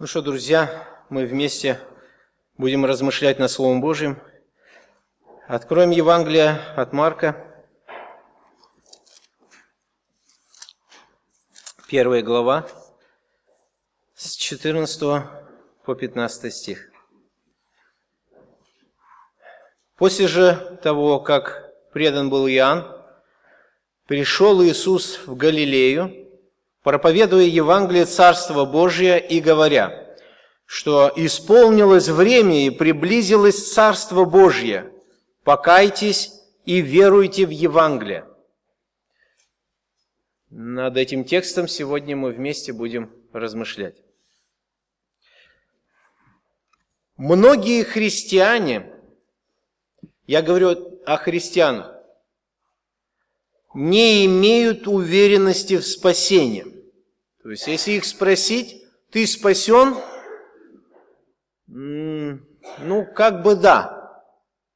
Ну что, друзья, мы вместе будем размышлять над Словом Божьим. Откроем Евангелие от Марка, первая глава, с 14 по 15 стих. После же того, как предан был Иоанн, пришел Иисус в Галилею, проповедуя Евангелие Царства Божия и говоря, что исполнилось время и приблизилось Царство Божье, покайтесь и веруйте в Евангелие. Над этим текстом сегодня мы вместе будем размышлять. Многие христиане, я говорю о христианах, не имеют уверенности в спасении. То есть, если их спросить, ты спасен? Ну, как бы да,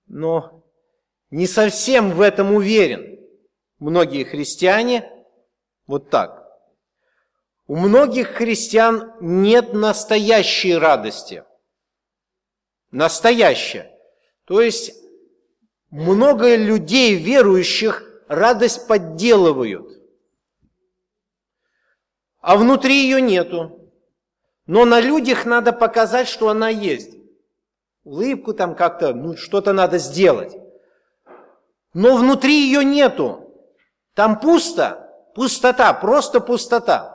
но не совсем в этом уверен. Многие христиане вот так. У многих христиан нет настоящей радости. Настоящая. То есть много людей верующих радость подделывают. А внутри ее нету. Но на людях надо показать, что она есть. Улыбку там как-то, ну что-то надо сделать. Но внутри ее нету. Там пусто, пустота, просто пустота.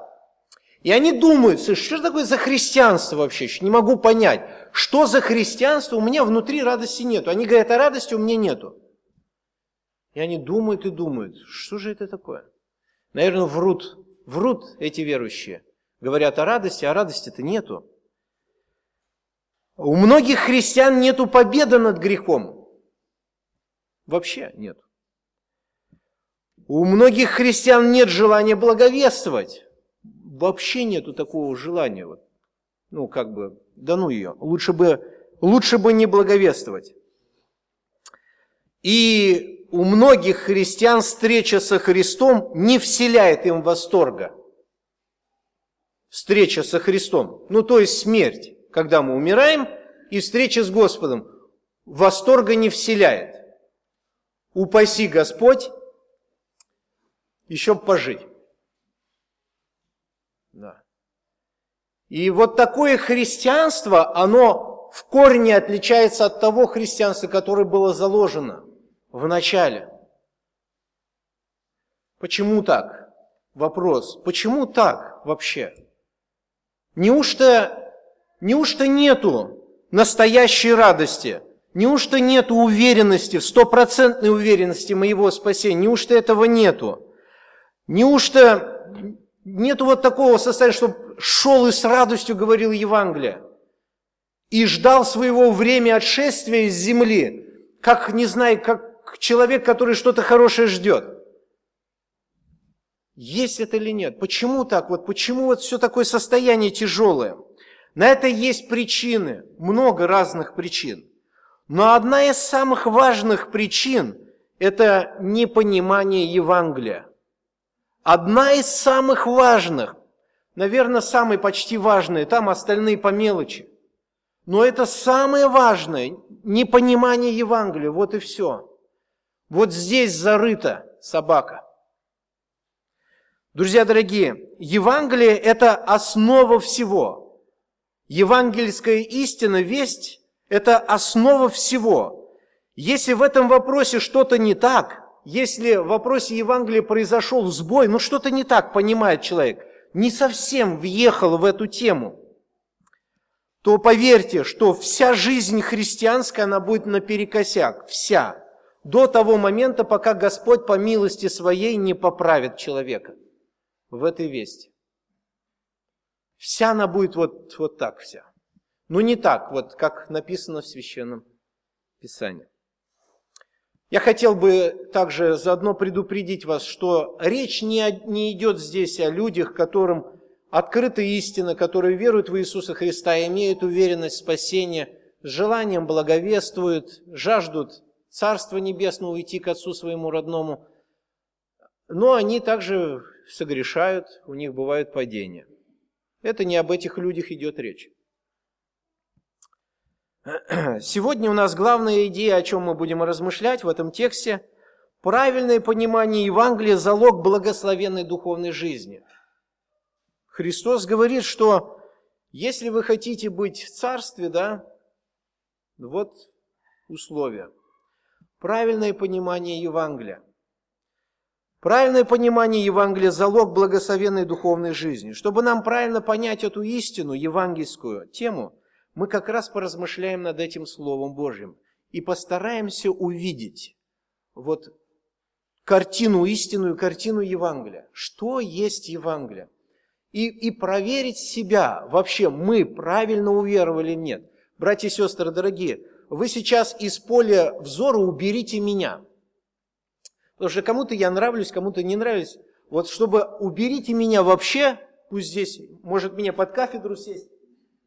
И они думают, что такое за христианство вообще? Не могу понять, что за христианство, у меня внутри радости нету. Они говорят, а радости у меня нету. И они думают и думают, что же это такое? Наверное, врут, врут эти верующие. Говорят о радости, а радости-то нету. У многих христиан нету победы над грехом. Вообще нет. У многих христиан нет желания благовествовать. Вообще нету такого желания. Ну, как бы, да ну ее. Лучше бы, лучше бы не благовествовать. И у многих христиан встреча со Христом не вселяет им восторга. Встреча со Христом, ну то есть смерть, когда мы умираем, и встреча с Господом восторга не вселяет. Упаси Господь еще пожить. Да. И вот такое христианство, оно в корне отличается от того христианства, которое было заложено – в начале. Почему так? Вопрос. Почему так вообще? Неужто, неужто нету настоящей радости? Неужто нету уверенности, стопроцентной уверенности моего спасения? Неужто этого нету? Неужто нету вот такого состояния, чтобы шел и с радостью говорил Евангелие? И ждал своего времени отшествия из земли, как, не знаю, как, человек, который что-то хорошее ждет. Есть это или нет? Почему так? Вот почему вот все такое состояние тяжелое? На это есть причины, много разных причин. Но одна из самых важных причин – это непонимание Евангелия. Одна из самых важных, наверное, самый почти важный, там остальные по мелочи. Но это самое важное – непонимание Евангелия, вот и все. Вот здесь зарыта собака. Друзья дорогие, Евангелие – это основа всего. Евангельская истина, весть – это основа всего. Если в этом вопросе что-то не так, если в вопросе Евангелия произошел сбой, ну что-то не так, понимает человек, не совсем въехал в эту тему, то поверьте, что вся жизнь христианская, она будет наперекосяк, вся до того момента, пока Господь по милости своей не поправит человека в этой вести. Вся она будет вот, вот так вся. Но не так, вот как написано в Священном Писании. Я хотел бы также заодно предупредить вас, что речь не, не идет здесь о людях, которым открыта истина, которые веруют в Иисуса Христа, имеют уверенность в спасении, с желанием благовествуют, жаждут Царство Небесное, уйти к Отцу своему родному. Но они также согрешают, у них бывают падения. Это не об этих людях идет речь. Сегодня у нас главная идея, о чем мы будем размышлять в этом тексте – Правильное понимание Евангелия – залог благословенной духовной жизни. Христос говорит, что если вы хотите быть в царстве, да, вот условия. Правильное понимание Евангелия. Правильное понимание Евангелия – залог благословенной духовной жизни. Чтобы нам правильно понять эту истину, евангельскую тему, мы как раз поразмышляем над этим Словом Божьим и постараемся увидеть вот картину истинную, картину Евангелия. Что есть Евангелие? И, и проверить себя, вообще мы правильно уверовали или нет. Братья и сестры дорогие, вы сейчас из поля взора уберите меня. Потому что кому-то я нравлюсь, кому-то не нравлюсь. Вот чтобы уберите меня вообще, пусть здесь, может меня под кафедру сесть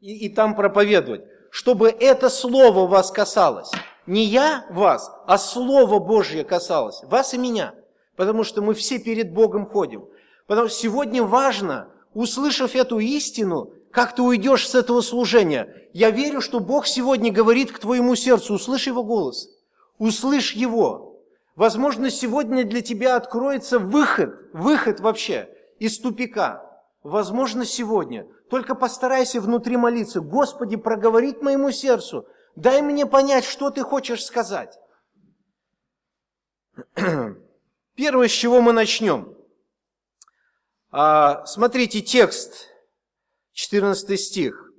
и, и там проповедовать, чтобы это слово вас касалось. Не я вас, а Слово Божье касалось, вас и меня. Потому что мы все перед Богом ходим. Потому что сегодня важно, услышав эту истину, как ты уйдешь с этого служения. Я верю, что Бог сегодня говорит к твоему сердцу, услышь Его голос, услышь Его. Возможно, сегодня для тебя откроется выход, выход вообще из тупика. Возможно, сегодня. Только постарайся внутри молиться. Господи, проговорить моему сердцу, Дай мне понять, что ты хочешь сказать. Первое, с чего мы начнем. А, смотрите текст, 14 стих.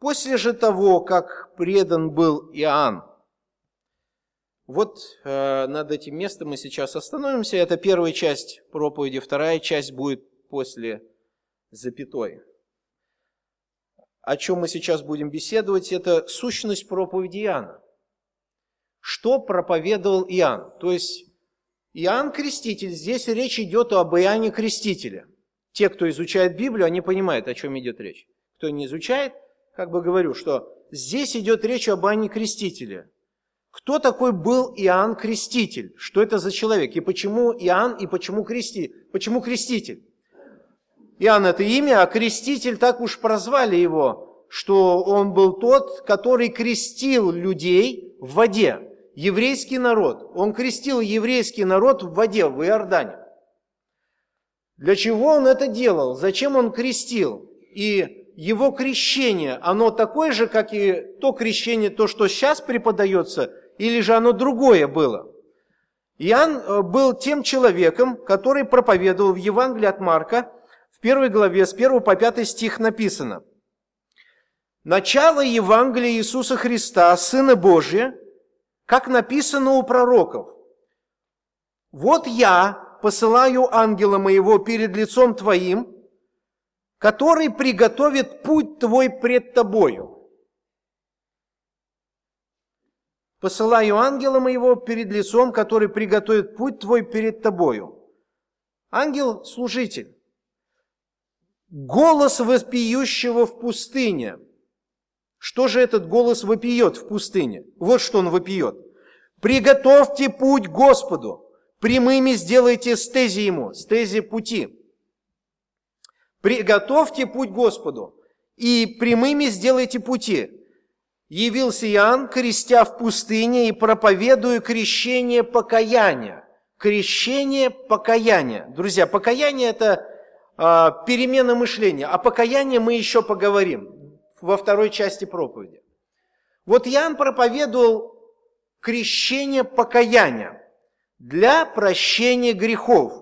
«После же того, как предан был Иоанн». Вот э, над этим местом мы сейчас остановимся. Это первая часть проповеди, вторая часть будет после запятой о чем мы сейчас будем беседовать, это сущность проповеди Иоанна. Что проповедовал Иоанн? То есть Иоанн Креститель, здесь речь идет об Иоанне Крестителе. Те, кто изучает Библию, они понимают, о чем идет речь. Кто не изучает, как бы говорю, что здесь идет речь об Иоанне Крестителе. Кто такой был Иоанн Креститель? Что это за человек? И почему Иоанн, и почему, крести... почему Креститель? Иоанн – это имя, а креститель так уж прозвали его, что он был тот, который крестил людей в воде. Еврейский народ. Он крестил еврейский народ в воде, в Иордане. Для чего он это делал? Зачем он крестил? И его крещение, оно такое же, как и то крещение, то, что сейчас преподается, или же оно другое было? Иоанн э, был тем человеком, который проповедовал в Евангелии от Марка – в первой главе с 1 по 5 стих написано. Начало Евангелия Иисуса Христа, Сына Божия, как написано у пророков. «Вот я посылаю ангела моего перед лицом твоим, который приготовит путь твой пред тобою». Посылаю ангела моего перед лицом, который приготовит путь твой перед тобою. Ангел – служитель. Голос вопиющего в пустыне. Что же этот голос вопиет в пустыне? Вот что он вопиет. Приготовьте путь Господу, прямыми сделайте стези Ему, стези пути. Приготовьте путь Господу, и прямыми сделайте пути. Явился Иоанн, крестя в пустыне и проповедуя крещение покаяния. Крещение покаяния. Друзья, покаяние – это а, перемена мышления. О покаянии мы еще поговорим во второй части проповеди. Вот Иоанн проповедовал крещение покаяния для прощения грехов.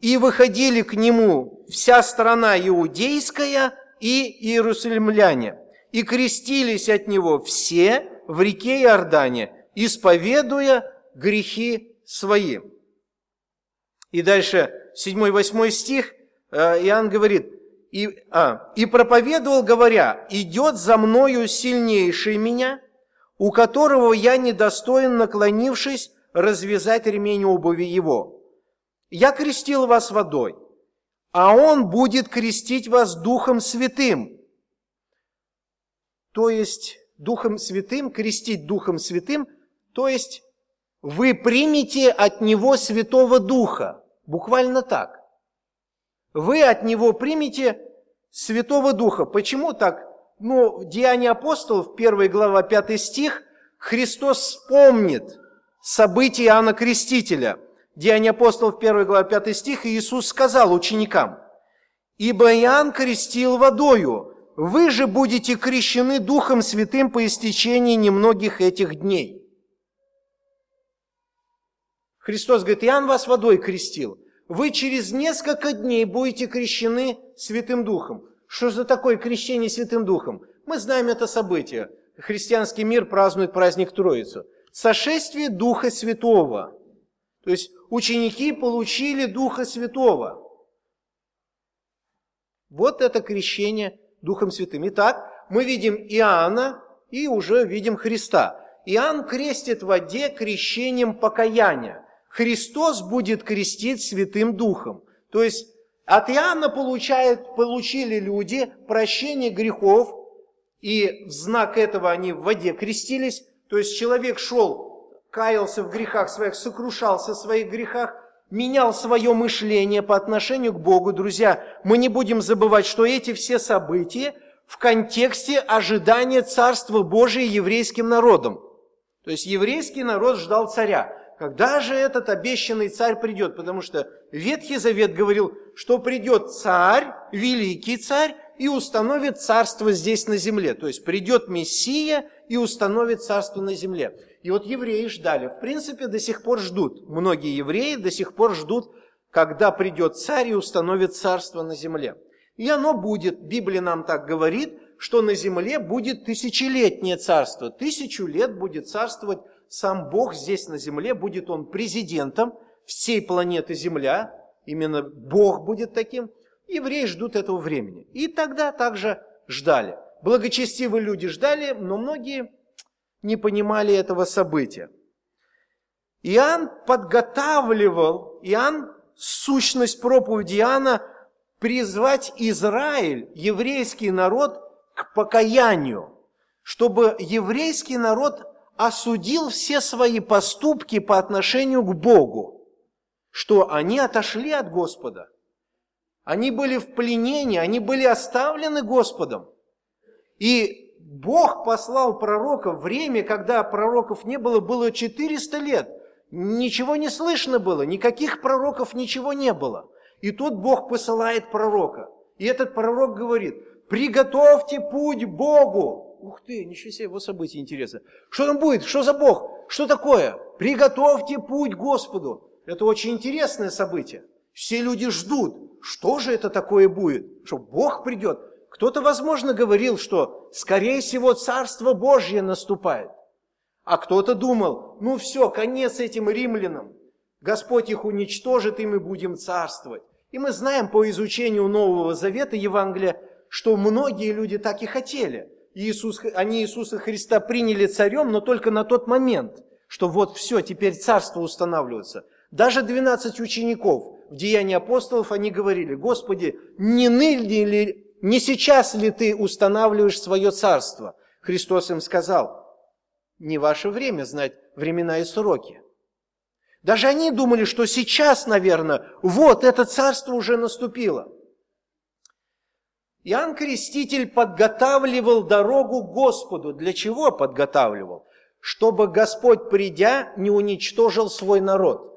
И выходили к нему вся страна иудейская и иерусалимляне, и крестились от него все в реке Иордане, исповедуя грехи свои. И дальше 7-8 стих, э, Иоанн говорит, и, а, «И проповедовал, говоря, идет за мною сильнейший меня, у которого я недостоин, наклонившись, развязать ремень обуви его. Я крестил вас водой, а он будет крестить вас Духом Святым». То есть, Духом Святым, крестить Духом Святым, то есть, вы примете от Него Святого Духа – Буквально так. Вы от Него примете Святого Духа. Почему так ну, Деяния апостолов, 1 глава, 5 стих, Христос вспомнит события Иоанна Крестителя. Деяния апостолов, 1 глава, 5 стих, и Иисус сказал ученикам, «Ибо Иоанн крестил водою, вы же будете крещены Духом Святым по истечении немногих этих дней». Христос говорит, Иоанн вас водой крестил. Вы через несколько дней будете крещены Святым Духом. Что за такое крещение Святым Духом? Мы знаем это событие. Христианский мир празднует праздник Троицу. Сошествие Духа Святого. То есть ученики получили Духа Святого. Вот это крещение Духом Святым. Итак, мы видим Иоанна и уже видим Христа. Иоанн крестит в воде крещением покаяния. Христос будет крестить Святым Духом. То есть от Иоанна получают, получили люди прощение грехов, и в знак этого они в воде крестились. То есть человек шел, каялся в грехах своих, сокрушался в своих грехах, менял свое мышление по отношению к Богу. Друзья, мы не будем забывать, что эти все события в контексте ожидания Царства Божия еврейским народом. То есть еврейский народ ждал царя. Когда же этот обещанный царь придет? Потому что Ветхий Завет говорил, что придет царь, великий царь, и установит царство здесь на земле. То есть придет Мессия и установит царство на земле. И вот евреи ждали. В принципе, до сих пор ждут. Многие евреи до сих пор ждут, когда придет царь и установит царство на земле. И оно будет, Библия нам так говорит, что на земле будет тысячелетнее царство. Тысячу лет будет царствовать сам Бог здесь на земле, будет он президентом всей планеты Земля, именно Бог будет таким, евреи ждут этого времени. И тогда также ждали. Благочестивые люди ждали, но многие не понимали этого события. Иоанн подготавливал, Иоанн, сущность проповеди Иоанна, призвать Израиль, еврейский народ, к покаянию, чтобы еврейский народ осудил все свои поступки по отношению к Богу, что они отошли от Господа. Они были в пленении, они были оставлены Господом. И Бог послал пророка в время, когда пророков не было, было 400 лет. Ничего не слышно было, никаких пророков ничего не было. И тут Бог посылает пророка. И этот пророк говорит, приготовьте путь Богу. Ух ты, ничего себе, вот событие интересно. Что там будет? Что за Бог? Что такое? Приготовьте путь Господу. Это очень интересное событие. Все люди ждут. Что же это такое будет? Что Бог придет? Кто-то, возможно, говорил, что, скорее всего, Царство Божье наступает. А кто-то думал, ну все, конец этим римлянам. Господь их уничтожит, и мы будем царствовать. И мы знаем по изучению Нового Завета Евангелия, что многие люди так и хотели. Иисус, они Иисуса Христа приняли царем, но только на тот момент, что вот все, теперь царство устанавливается. Даже 12 учеников в Деянии апостолов, они говорили, Господи, не ныне ли, не сейчас ли Ты устанавливаешь свое царство? Христос им сказал, не ваше время знать времена и сроки. Даже они думали, что сейчас, наверное, вот это царство уже наступило. Иоанн Креститель подготавливал дорогу Господу. Для чего подготавливал? Чтобы Господь, придя, не уничтожил свой народ.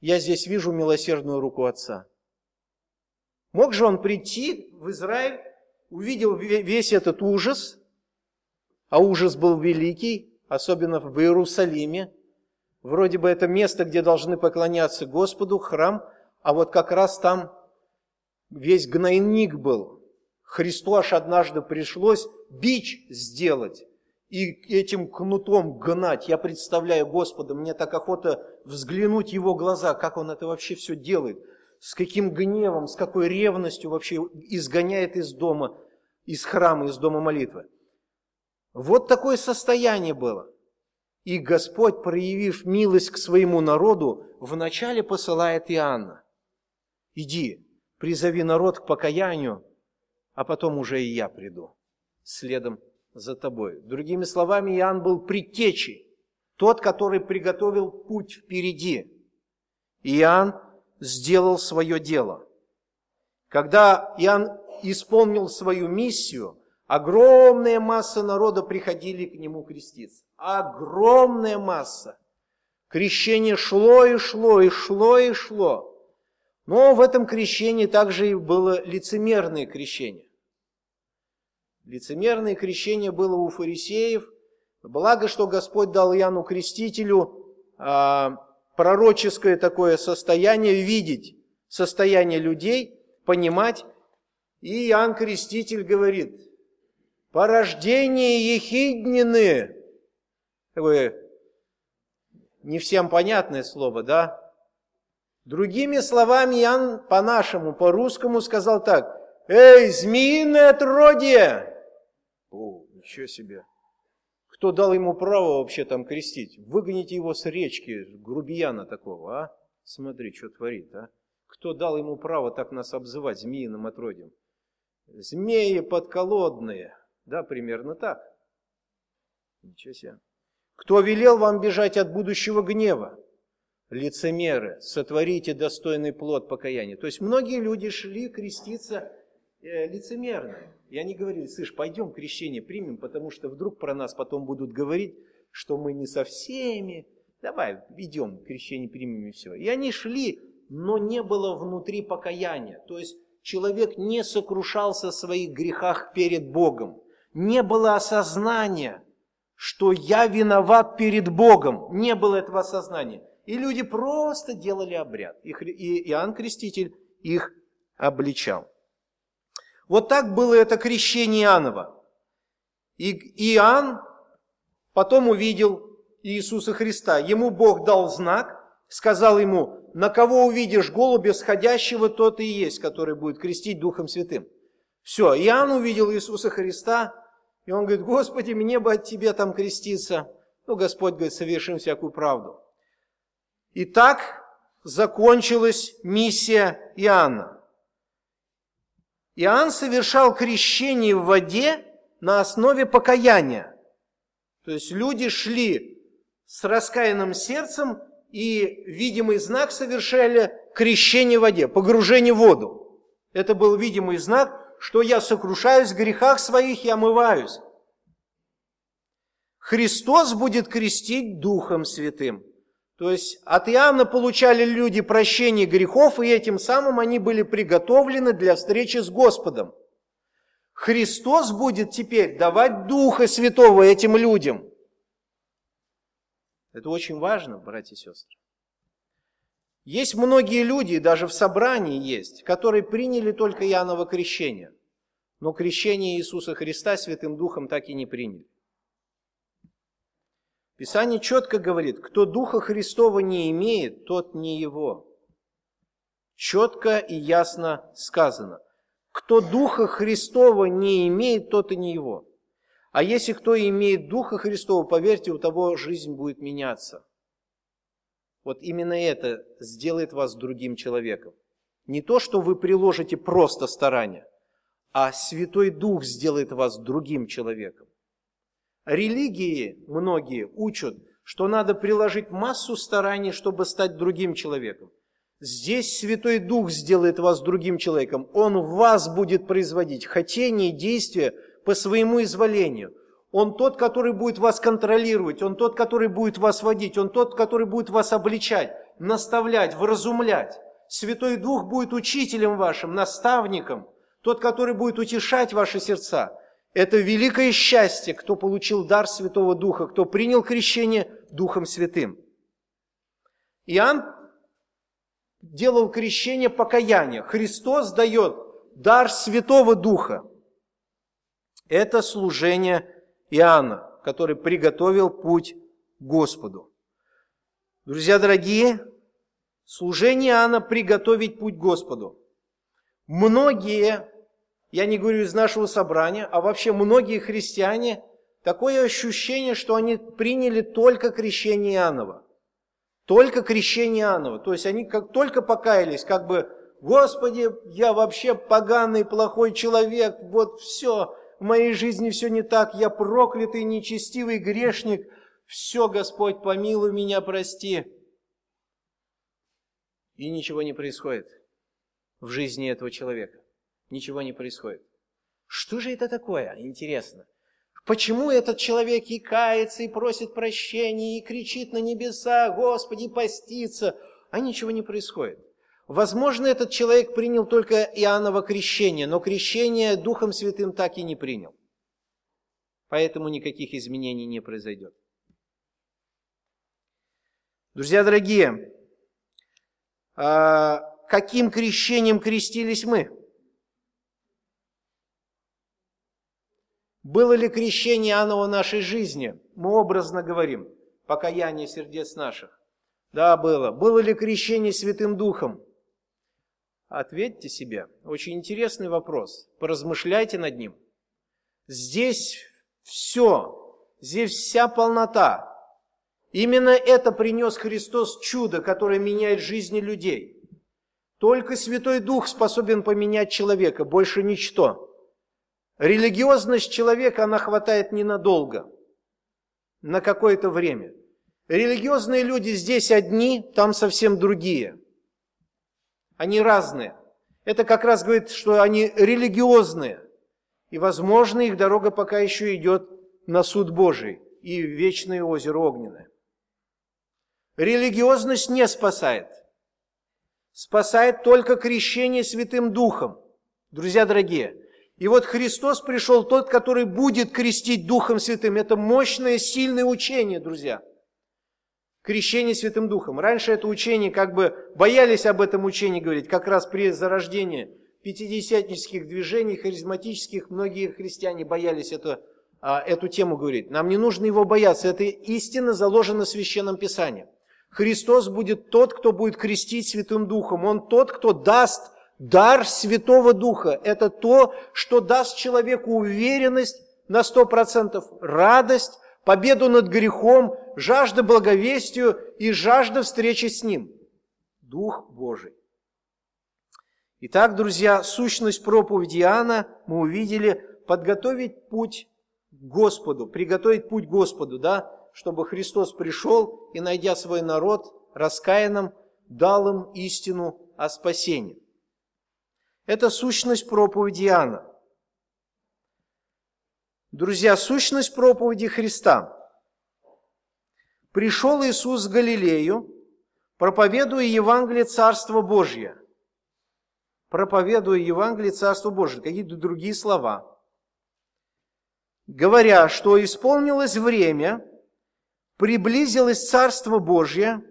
Я здесь вижу милосердную руку Отца. Мог же он прийти в Израиль, увидел весь этот ужас, а ужас был великий, особенно в Иерусалиме. Вроде бы это место, где должны поклоняться Господу, храм, а вот как раз там весь гнойник был. Христу аж однажды пришлось бич сделать и этим кнутом гнать. Я представляю Господа, мне так охота взглянуть в Его глаза, как Он это вообще все делает, с каким гневом, с какой ревностью вообще изгоняет из дома, из храма, из дома молитвы. Вот такое состояние было. И Господь, проявив милость к своему народу, вначале посылает Иоанна. Иди, призови народ к покаянию, а потом уже и я приду следом за тобой. Другими словами, Иоанн был предтечей, тот, который приготовил путь впереди. Иоанн сделал свое дело. Когда Иоанн исполнил свою миссию, огромная масса народа приходили к нему креститься. Огромная масса. Крещение шло и шло, и шло, и шло. Но в этом крещении также и было лицемерное крещение. Лицемерное крещение было у фарисеев. Благо, что Господь дал Иоанну Крестителю а, пророческое такое состояние, видеть состояние людей, понимать. И Иоанн Креститель говорит, порождение ехиднины, такое не всем понятное слово, да? Другими словами, Иоанн по-нашему, по-русскому сказал так, «Эй, змеиное отродье!» О, ничего себе! Кто дал ему право вообще там крестить? Выгоните его с речки, грубияна такого, а? Смотри, что творит, а? Кто дал ему право так нас обзывать змеиным отродьем? Змеи подколодные. Да, примерно так. Ничего себе. Кто велел вам бежать от будущего гнева? Лицемеры, сотворите достойный плод покаяния. То есть многие люди шли креститься э, лицемерно. И они говорили, слышь, пойдем крещение примем, потому что вдруг про нас потом будут говорить, что мы не со всеми. Давай, идем, крещение примем и все. И они шли, но не было внутри покаяния. То есть человек не сокрушался в своих грехах перед Богом. Не было осознания, что я виноват перед Богом. Не было этого осознания. И люди просто делали обряд. И Иоанн Креститель их обличал. Вот так было это крещение Иоаннова. И Иоанн потом увидел Иисуса Христа. Ему Бог дал знак, сказал ему, на кого увидишь голубя сходящего, тот и есть, который будет крестить Духом Святым. Все, Иоанн увидел Иисуса Христа, и он говорит, Господи, мне бы от Тебя там креститься. Ну, Господь говорит, совершим всякую правду. И так закончилась миссия Иоанна. Иоанн совершал крещение в воде на основе покаяния. То есть люди шли с раскаянным сердцем и видимый знак совершали крещение в воде, погружение в воду. Это был видимый знак, что я сокрушаюсь в грехах своих и омываюсь. Христос будет крестить Духом Святым. То есть от Иоанна получали люди прощение грехов, и этим самым они были приготовлены для встречи с Господом. Христос будет теперь давать Духа Святого этим людям. Это очень важно, братья и сестры. Есть многие люди, даже в собрании есть, которые приняли только Иоанново крещение, но крещение Иисуса Христа Святым Духом так и не приняли. Писание четко говорит, кто Духа Христова не имеет, тот не его. Четко и ясно сказано. Кто Духа Христова не имеет, тот и не его. А если кто имеет Духа Христова, поверьте, у того жизнь будет меняться. Вот именно это сделает вас другим человеком. Не то, что вы приложите просто старания, а Святой Дух сделает вас другим человеком. Религии многие учат, что надо приложить массу стараний, чтобы стать другим человеком. Здесь Святой Дух сделает вас другим человеком. Он в вас будет производить хотение и действия по своему изволению. Он тот, который будет вас контролировать, Он тот, который будет вас водить, Он тот, который будет вас обличать, наставлять, вразумлять. Святой Дух будет учителем вашим, наставником, тот, который будет утешать ваши сердца. Это великое счастье, кто получил дар Святого Духа, кто принял крещение Духом Святым. Иоанн делал крещение покаяния. Христос дает дар Святого Духа. Это служение Иоанна, который приготовил путь Господу. Друзья дорогие, служение Иоанна приготовить путь Господу. Многие я не говорю из нашего собрания, а вообще многие христиане, такое ощущение, что они приняли только крещение Иоаннова. Только крещение Иоаннова. То есть они как только покаялись, как бы, Господи, я вообще поганый, плохой человек, вот все, в моей жизни все не так, я проклятый, нечестивый грешник, все, Господь, помилуй меня, прости. И ничего не происходит в жизни этого человека. Ничего не происходит. Что же это такое? Интересно. Почему этот человек и кается, и просит прощения, и кричит на небеса, Господи, постится, а ничего не происходит? Возможно, этот человек принял только Иоанново крещение, но крещение Духом Святым так и не принял. Поэтому никаких изменений не произойдет. Друзья дорогие, а каким крещением крестились мы? Было ли крещение Иоанна в нашей жизни? Мы образно говорим, покаяние сердец наших. Да, было. Было ли крещение Святым Духом? Ответьте себе. Очень интересный вопрос. Поразмышляйте над ним. Здесь все. Здесь вся полнота. Именно это принес Христос чудо, которое меняет жизни людей. Только Святой Дух способен поменять человека, больше ничто. Религиозность человека, она хватает ненадолго, на какое-то время. Религиозные люди здесь одни, там совсем другие – они разные. Это как раз говорит, что они религиозные. И, возможно, их дорога пока еще идет на суд Божий и вечное озеро огненное. Религиозность не спасает. Спасает только крещение Святым Духом. Друзья дорогие, и вот Христос пришел тот, который будет крестить Духом Святым. Это мощное, сильное учение, друзья крещение Святым Духом. Раньше это учение, как бы боялись об этом учении говорить, как раз при зарождении пятидесятнических движений, харизматических, многие христиане боялись это, а, эту тему говорить. Нам не нужно его бояться, это истина заложена в Священном Писании. Христос будет тот, кто будет крестить Святым Духом. Он тот, кто даст дар Святого Духа. Это то, что даст человеку уверенность на сто процентов, радость, победу над грехом, жажда благовестию и жажда встречи с Ним. Дух Божий. Итак, друзья, сущность проповеди Иоанна мы увидели подготовить путь к Господу, приготовить путь к Господу, да, чтобы Христос пришел и, найдя свой народ раскаянным, дал им истину о спасении. Это сущность проповеди Иоанна. Друзья, сущность проповеди Христа. Пришел Иисус в Галилею, проповедуя Евангелие Царства Божье. Проповедуя Евангелие Царства Божье. Какие-то другие слова. Говоря, что исполнилось время, приблизилось Царство Божье,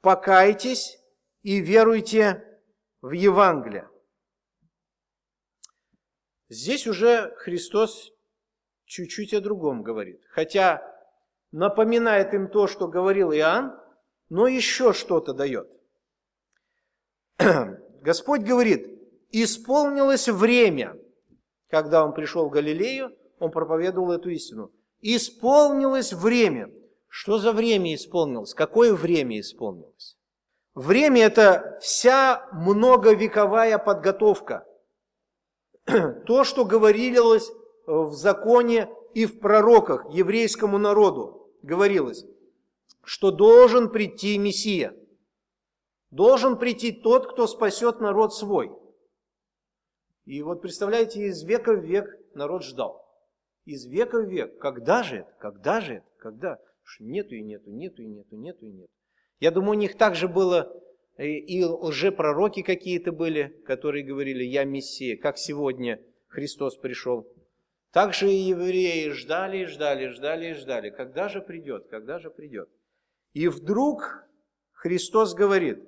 покайтесь и веруйте в Евангелие. Здесь уже Христос чуть-чуть о другом говорит. Хотя напоминает им то, что говорил Иоанн, но еще что-то дает. Господь говорит, исполнилось время, когда он пришел в Галилею, он проповедовал эту истину. Исполнилось время. Что за время исполнилось? Какое время исполнилось? Время – это вся многовековая подготовка. То, что говорилось в законе и в пророках еврейскому народу говорилось, что должен прийти Мессия. Должен прийти тот, кто спасет народ свой. И вот представляете, из века в век народ ждал. Из века в век. Когда же это? Когда же это? Когда? Нету и нету, нету и нету, нету и нету. Я думаю, у них также было э, и лжепророки какие-то были, которые говорили, я Мессия, как сегодня Христос пришел. Так же и евреи ждали, ждали, ждали, ждали. Когда же придет? Когда же придет? И вдруг Христос говорит,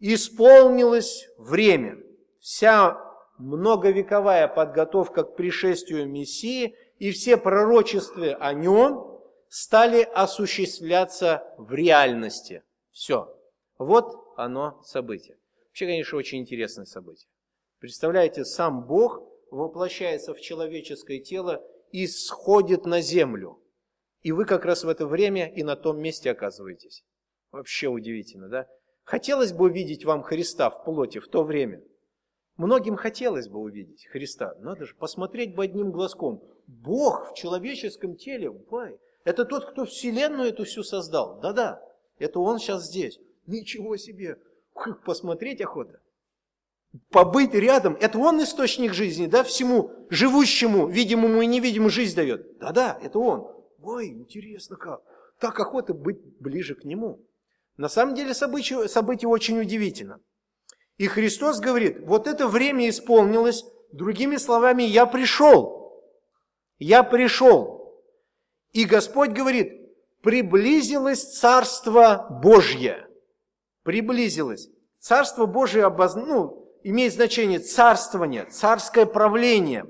исполнилось время. Вся многовековая подготовка к пришествию Мессии и все пророчества о нем стали осуществляться в реальности. Все. Вот оно событие. Вообще, конечно, очень интересное событие. Представляете, сам Бог воплощается в человеческое тело и сходит на землю. И вы как раз в это время и на том месте оказываетесь. Вообще удивительно, да? Хотелось бы увидеть вам Христа в плоти в то время. Многим хотелось бы увидеть Христа. Надо же посмотреть бы одним глазком. Бог в человеческом теле, это тот, кто вселенную эту всю создал. Да-да, это Он сейчас здесь. Ничего себе, посмотреть охота. побыть рядом, это он источник жизни, да, всему живущему, видимому и невидимому жизнь дает. Да-да, это он. Ой, интересно как. Так охота быть ближе к нему. На самом деле событие, событие очень удивительно. И Христос говорит, вот это время исполнилось, другими словами, я пришел. Я пришел. И Господь говорит, приблизилось Царство Божье. Приблизилось. Царство Божие обоз... ну, имеет значение царствование, царское правление,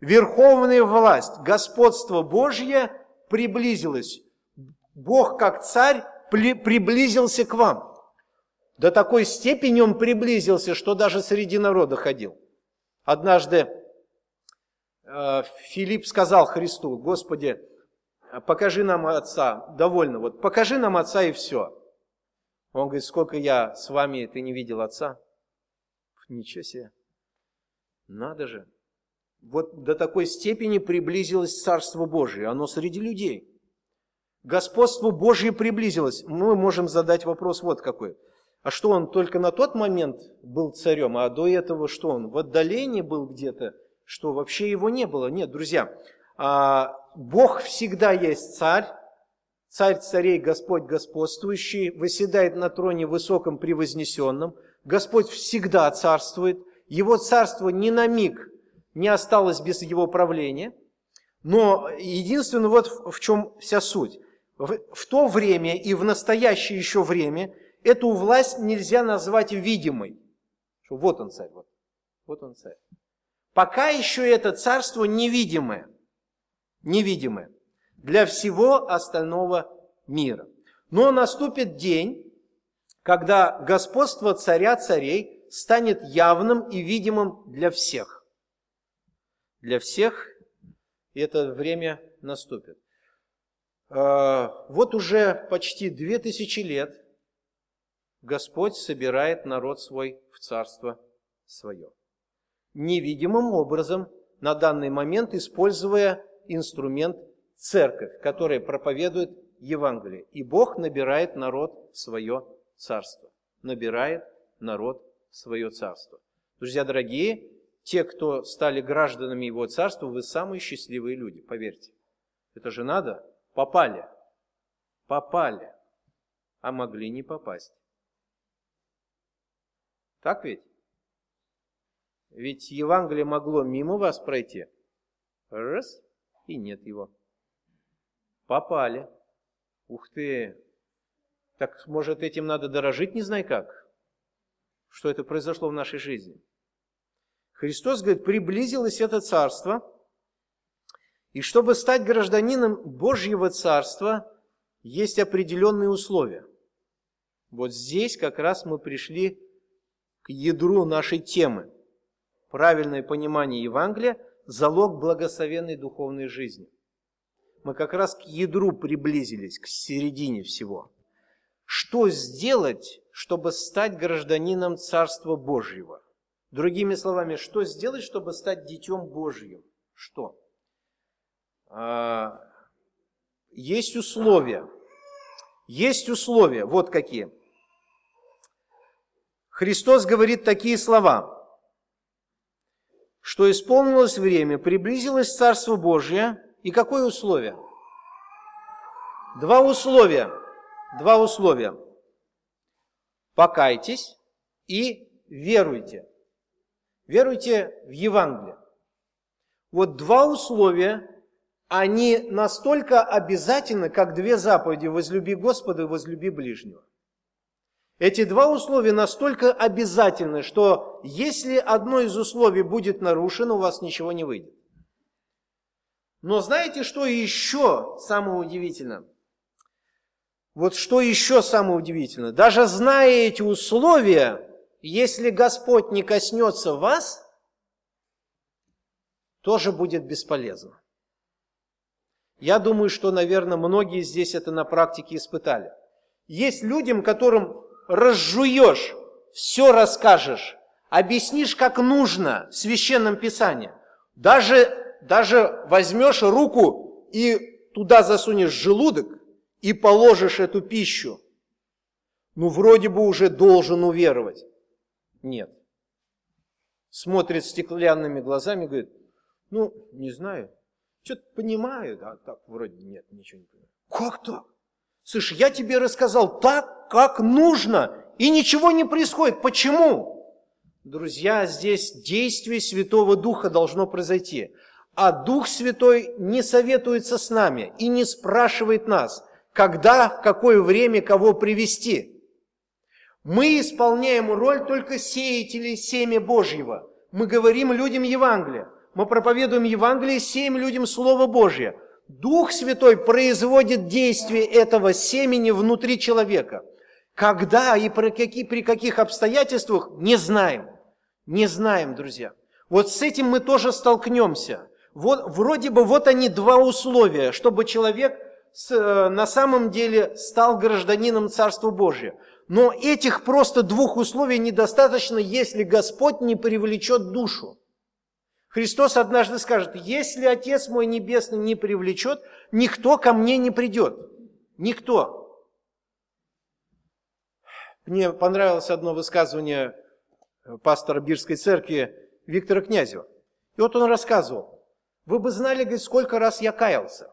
верховная власть, господство Божье приблизилось. Бог как царь приблизился к вам. До такой степени он приблизился, что даже среди народа ходил. Однажды э, Филипп сказал Христу, Господи, покажи нам Отца, довольно, вот покажи нам Отца и все. Он говорит, сколько я с вами, ты не видел Отца? Ничего себе. Надо же. Вот до такой степени приблизилось Царство Божие, оно среди людей. Господство Божье приблизилось. Мы можем задать вопрос вот какой. А что он только на тот момент был царем, а до этого что он? В отдалении был где-то, что вообще его не было? Нет, друзья, а, Бог всегда есть царь, царь царей, Господь господствующий, выседает на троне высоком превознесенном. Господь всегда царствует, его царство ни на миг не осталось без его правления. Но единственное, вот в чем вся суть. В, в то время и в настоящее еще время эту власть нельзя назвать видимой. Вот он царь, вот, вот он царь. Пока еще это царство невидимое, невидимое для всего остального мира. Но наступит день, когда господство царя царей станет явным и видимым для всех. Для всех это время наступит. А, вот уже почти две тысячи лет Господь собирает народ свой в царство свое. Невидимым образом, на данный момент, используя инструмент церковь, которая проповедует Евангелие. И Бог набирает народ в свое царство. Набирает народ в свое царство. Друзья дорогие, те, кто стали гражданами Его царства, вы самые счастливые люди, поверьте. Это же надо. Попали. Попали. А могли не попасть. Так ведь? Ведь Евангелие могло мимо вас пройти. Раз, и нет его. Попали. Ух ты! Так может этим надо дорожить, не знаю как? Что это произошло в нашей жизни? Христос говорит, приблизилось это царство, и чтобы стать гражданином Божьего царства, есть определенные условия. Вот здесь как раз мы пришли к ядру нашей темы. Правильное понимание Евангелия – залог благословенной духовной жизни. Мы как раз к ядру приблизились, к середине всего. Что сделать, чтобы стать гражданином Царства Божьего? Другими словами, что сделать, чтобы стать детем Божьим? Что? А, есть условия. Есть условия. Вот какие – Христос говорит такие слова, что исполнилось время, приблизилось Царство Божье, и какое условие? Два условия. Два условия. Покайтесь и веруйте. Веруйте в Евангелие. Вот два условия, они настолько обязательны, как две заповеди «возлюби Господа» и «возлюби ближнего». Эти два условия настолько обязательны, что если одно из условий будет нарушено, у вас ничего не выйдет. Но знаете, что еще самое удивительное? Вот что еще самое удивительное? Даже зная эти условия, если Господь не коснется вас, тоже будет бесполезно. Я думаю, что, наверное, многие здесь это на практике испытали. Есть людям, которым разжуешь, все расскажешь, объяснишь, как нужно в Священном Писании. Даже, даже возьмешь руку и туда засунешь желудок и положишь эту пищу. Ну, вроде бы уже должен уверовать. Нет. смотрит стеклянными глазами, говорит, ну, не знаю, что-то понимаю, а так вроде нет, ничего не понимаю. Как так? Слышь, я тебе рассказал так, как нужно, и ничего не происходит. Почему? Друзья, здесь действие Святого Духа должно произойти. А Дух Святой не советуется с нами и не спрашивает нас, когда, в какое время кого привести. Мы исполняем роль только сеятелей семя Божьего. Мы говорим людям Евангелие. Мы проповедуем Евангелие, сеем людям Слово Божье. Дух Святой производит действие этого семени внутри человека. Когда и при, каких, при каких обстоятельствах, не знаем. Не знаем, друзья. Вот с этим мы тоже столкнемся. Вот, вроде бы вот они два условия, чтобы человек с, э, на самом деле стал гражданином Царства Божия. Но этих просто двух условий недостаточно, если Господь не привлечет душу. Христос однажды скажет, если Отец мой Небесный не привлечет, никто ко мне не придет. Никто. Мне понравилось одно высказывание пастора Бирской церкви Виктора Князева. И вот он рассказывал, вы бы знали, говорит, сколько раз я каялся.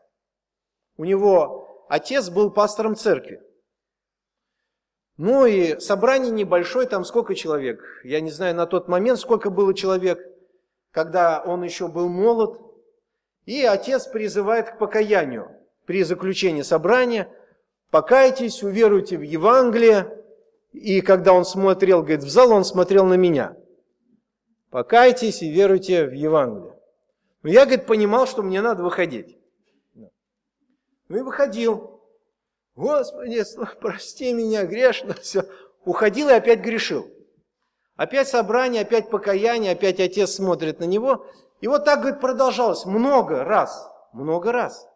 У него отец был пастором церкви. Ну и собрание небольшое, там сколько человек? Я не знаю на тот момент, сколько было человек когда он еще был молод, и отец призывает к покаянию при заключении собрания. Покайтесь, уверуйте в Евангелие. И когда он смотрел, говорит, в зал, он смотрел на меня. Покайтесь и веруйте в Евангелие. Но я, говорит, понимал, что мне надо выходить. Ну и выходил. Господи, прости меня, грешно. Все. Уходил и опять грешил. Опять собрание, опять покаяние, опять отец смотрит на него. И вот так, говорит, продолжалось много раз, много раз.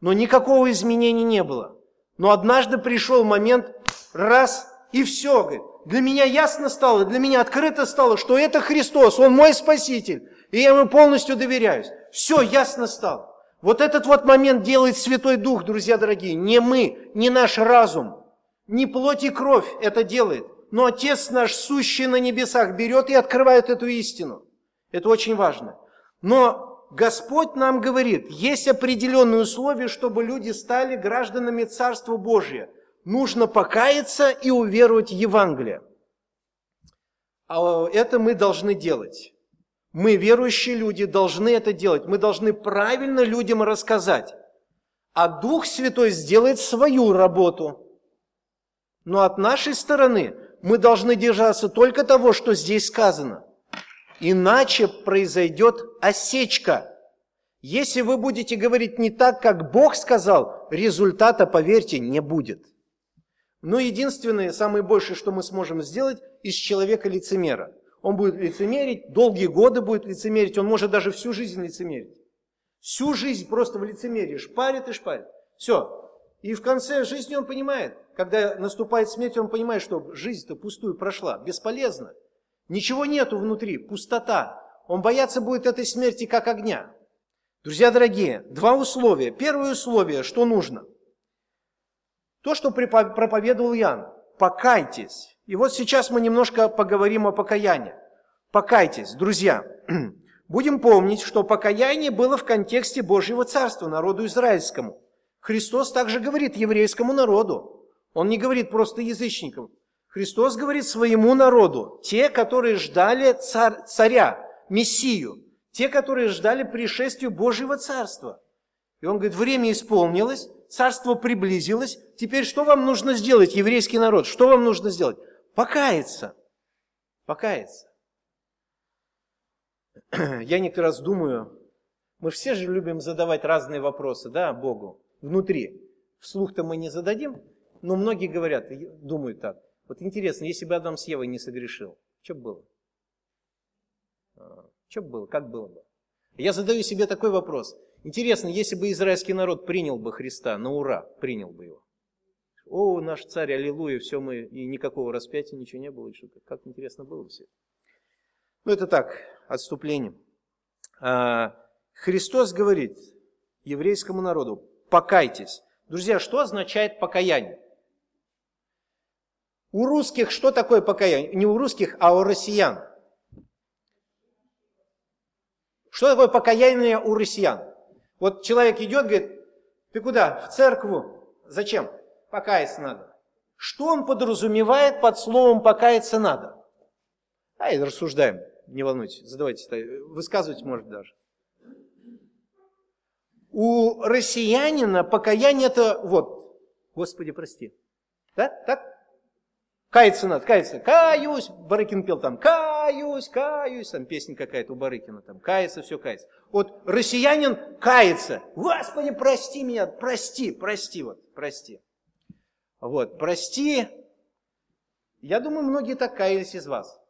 Но никакого изменения не было. Но однажды пришел момент, раз, и все, говорит. Для меня ясно стало, для меня открыто стало, что это Христос, Он мой Спаситель. И я Ему полностью доверяюсь. Все ясно стало. Вот этот вот момент делает Святой Дух, друзья дорогие. Не мы, не наш разум, не плоть и кровь это делает но Отец наш, сущий на небесах, берет и открывает эту истину. Это очень важно. Но Господь нам говорит, есть определенные условия, чтобы люди стали гражданами Царства Божия. Нужно покаяться и уверовать в Евангелие. А это мы должны делать. Мы, верующие люди, должны это делать. Мы должны правильно людям рассказать. А Дух Святой сделает свою работу. Но от нашей стороны мы должны держаться только того, что здесь сказано. Иначе произойдет осечка. Если вы будете говорить не так, как Бог сказал, результата, поверьте, не будет. Но единственное, самое большее, что мы сможем сделать из человека лицемера. Он будет лицемерить, долгие годы будет лицемерить, он может даже всю жизнь лицемерить. Всю жизнь просто в лицемерии шпарит и шпарит. Все, и в конце жизни он понимает, когда наступает смерть, он понимает, что жизнь-то пустую прошла, бесполезно. Ничего нету внутри, пустота. Он бояться будет этой смерти как огня. Друзья дорогие, два условия. Первое условие, что нужно? То, что проповедовал Ян. Покайтесь. И вот сейчас мы немножко поговорим о покаянии. Покайтесь, друзья. Будем помнить, что покаяние было в контексте Божьего Царства, народу израильскому. Христос также говорит еврейскому народу. Он не говорит просто язычникам. Христос говорит своему народу, те, которые ждали царя, Мессию, те, которые ждали пришествия Божьего Царства. И он говорит, время исполнилось, царство приблизилось, теперь что вам нужно сделать, еврейский народ? Что вам нужно сделать? Покаяться. Покаяться. Я некоторый раз думаю, мы все же любим задавать разные вопросы, да, Богу внутри. Вслух-то мы не зададим, но многие говорят, думают так. Вот интересно, если бы Адам с Евой не согрешил, что бы было? А, что бы было? Как было бы? Я задаю себе такой вопрос. Интересно, если бы израильский народ принял бы Христа на ура, принял бы его. О, наш царь, аллилуйя, все мы, и никакого распятия, ничего не было. Что как интересно было бы все. Ну, это так, отступление. А, Христос говорит еврейскому народу, покайтесь. Друзья, что означает покаяние? У русских что такое покаяние? Не у русских, а у россиян. Что такое покаяние у россиян? Вот человек идет, говорит, ты куда? В церкву. Зачем? Покаяться надо. Что он подразумевает под словом покаяться надо? А, и рассуждаем, не волнуйтесь, задавайте, высказывайте может даже. У россиянина покаяние это вот, Господи, прости. Да? Так? Каяться надо, каяться. Каюсь, Барыкин пел там, каюсь, каюсь, там песня какая-то у Барыкина, там, кается, все кается. Вот россиянин кается. Господи, прости меня, прости, прости, вот, прости. Вот, прости. Я думаю, многие так каялись из вас.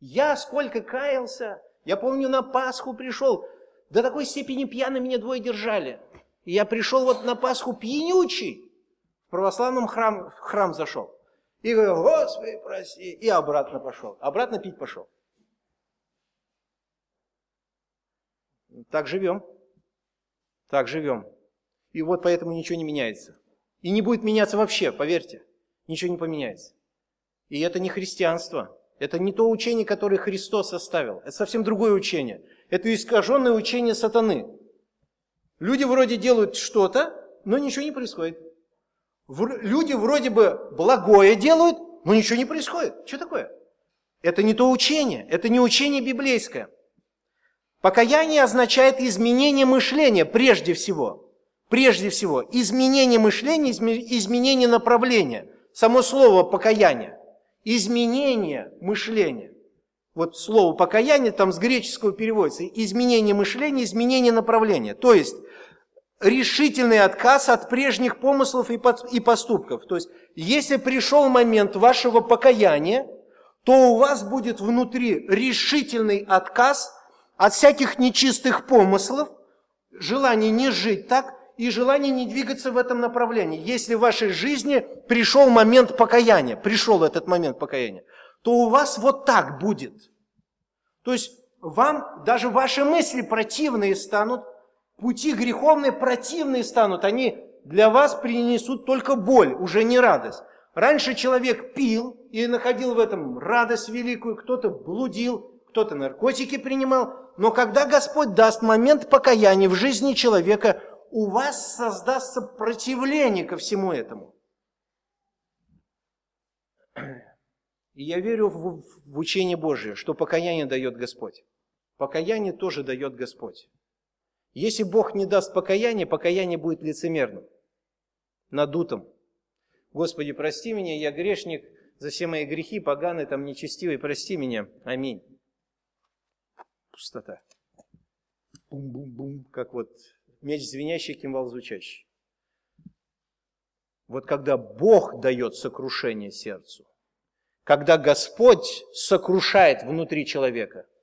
Я сколько каялся, я помню, на Пасху пришел, до такой степени пьяно меня двое держали. И я пришел вот на Пасху пьянючий, в православном храм, в храм зашел. И говорю, Господи, прости. И обратно пошел. Обратно пить пошел. Так живем. Так живем. И вот поэтому ничего не меняется. И не будет меняться вообще, поверьте. Ничего не поменяется. И это не христианство. Это не то учение, которое Христос оставил. Это совсем другое учение. Это искаженное учение сатаны. Люди вроде делают что-то, но ничего не происходит. Люди вроде бы благое делают, но ничего не происходит. Что такое? Это не то учение, это не учение библейское. Покаяние означает изменение мышления прежде всего. Прежде всего, изменение мышления, изменение направления. Само слово покаяние. Изменение мышления. Вот слово покаяние там с греческого переводится. Изменение мышления, изменение направления. То есть, решительный отказ от прежних помыслов и поступков. То есть, если пришел момент вашего покаяния, то у вас будет внутри решительный отказ от всяких нечистых помыслов, желание не жить так и желание не двигаться в этом направлении. Если в вашей жизни пришел момент покаяния, пришел этот момент покаяния, то у вас вот так будет. То есть вам даже ваши мысли противные станут, пути греховные противные станут, они для вас принесут только боль, уже не радость. Раньше человек пил и находил в этом радость великую, кто-то блудил, кто-то наркотики принимал. Но когда Господь даст момент покаяния в жизни человека, у вас создастся противление ко всему этому. И я верю в, в учение Божие, что покаяние дает Господь. Покаяние тоже дает Господь. Если Бог не даст покаяние, покаяние будет лицемерным, надутым. Господи, прости меня, я грешник, за все мои грехи, поганый, там, нечестивый, прости меня. Аминь. Пустота. Бум-бум-бум, как вот меч звенящий, кимвал звучащий. Вот когда Бог дает сокрушение сердцу, когда Господь сокрушает внутри человека –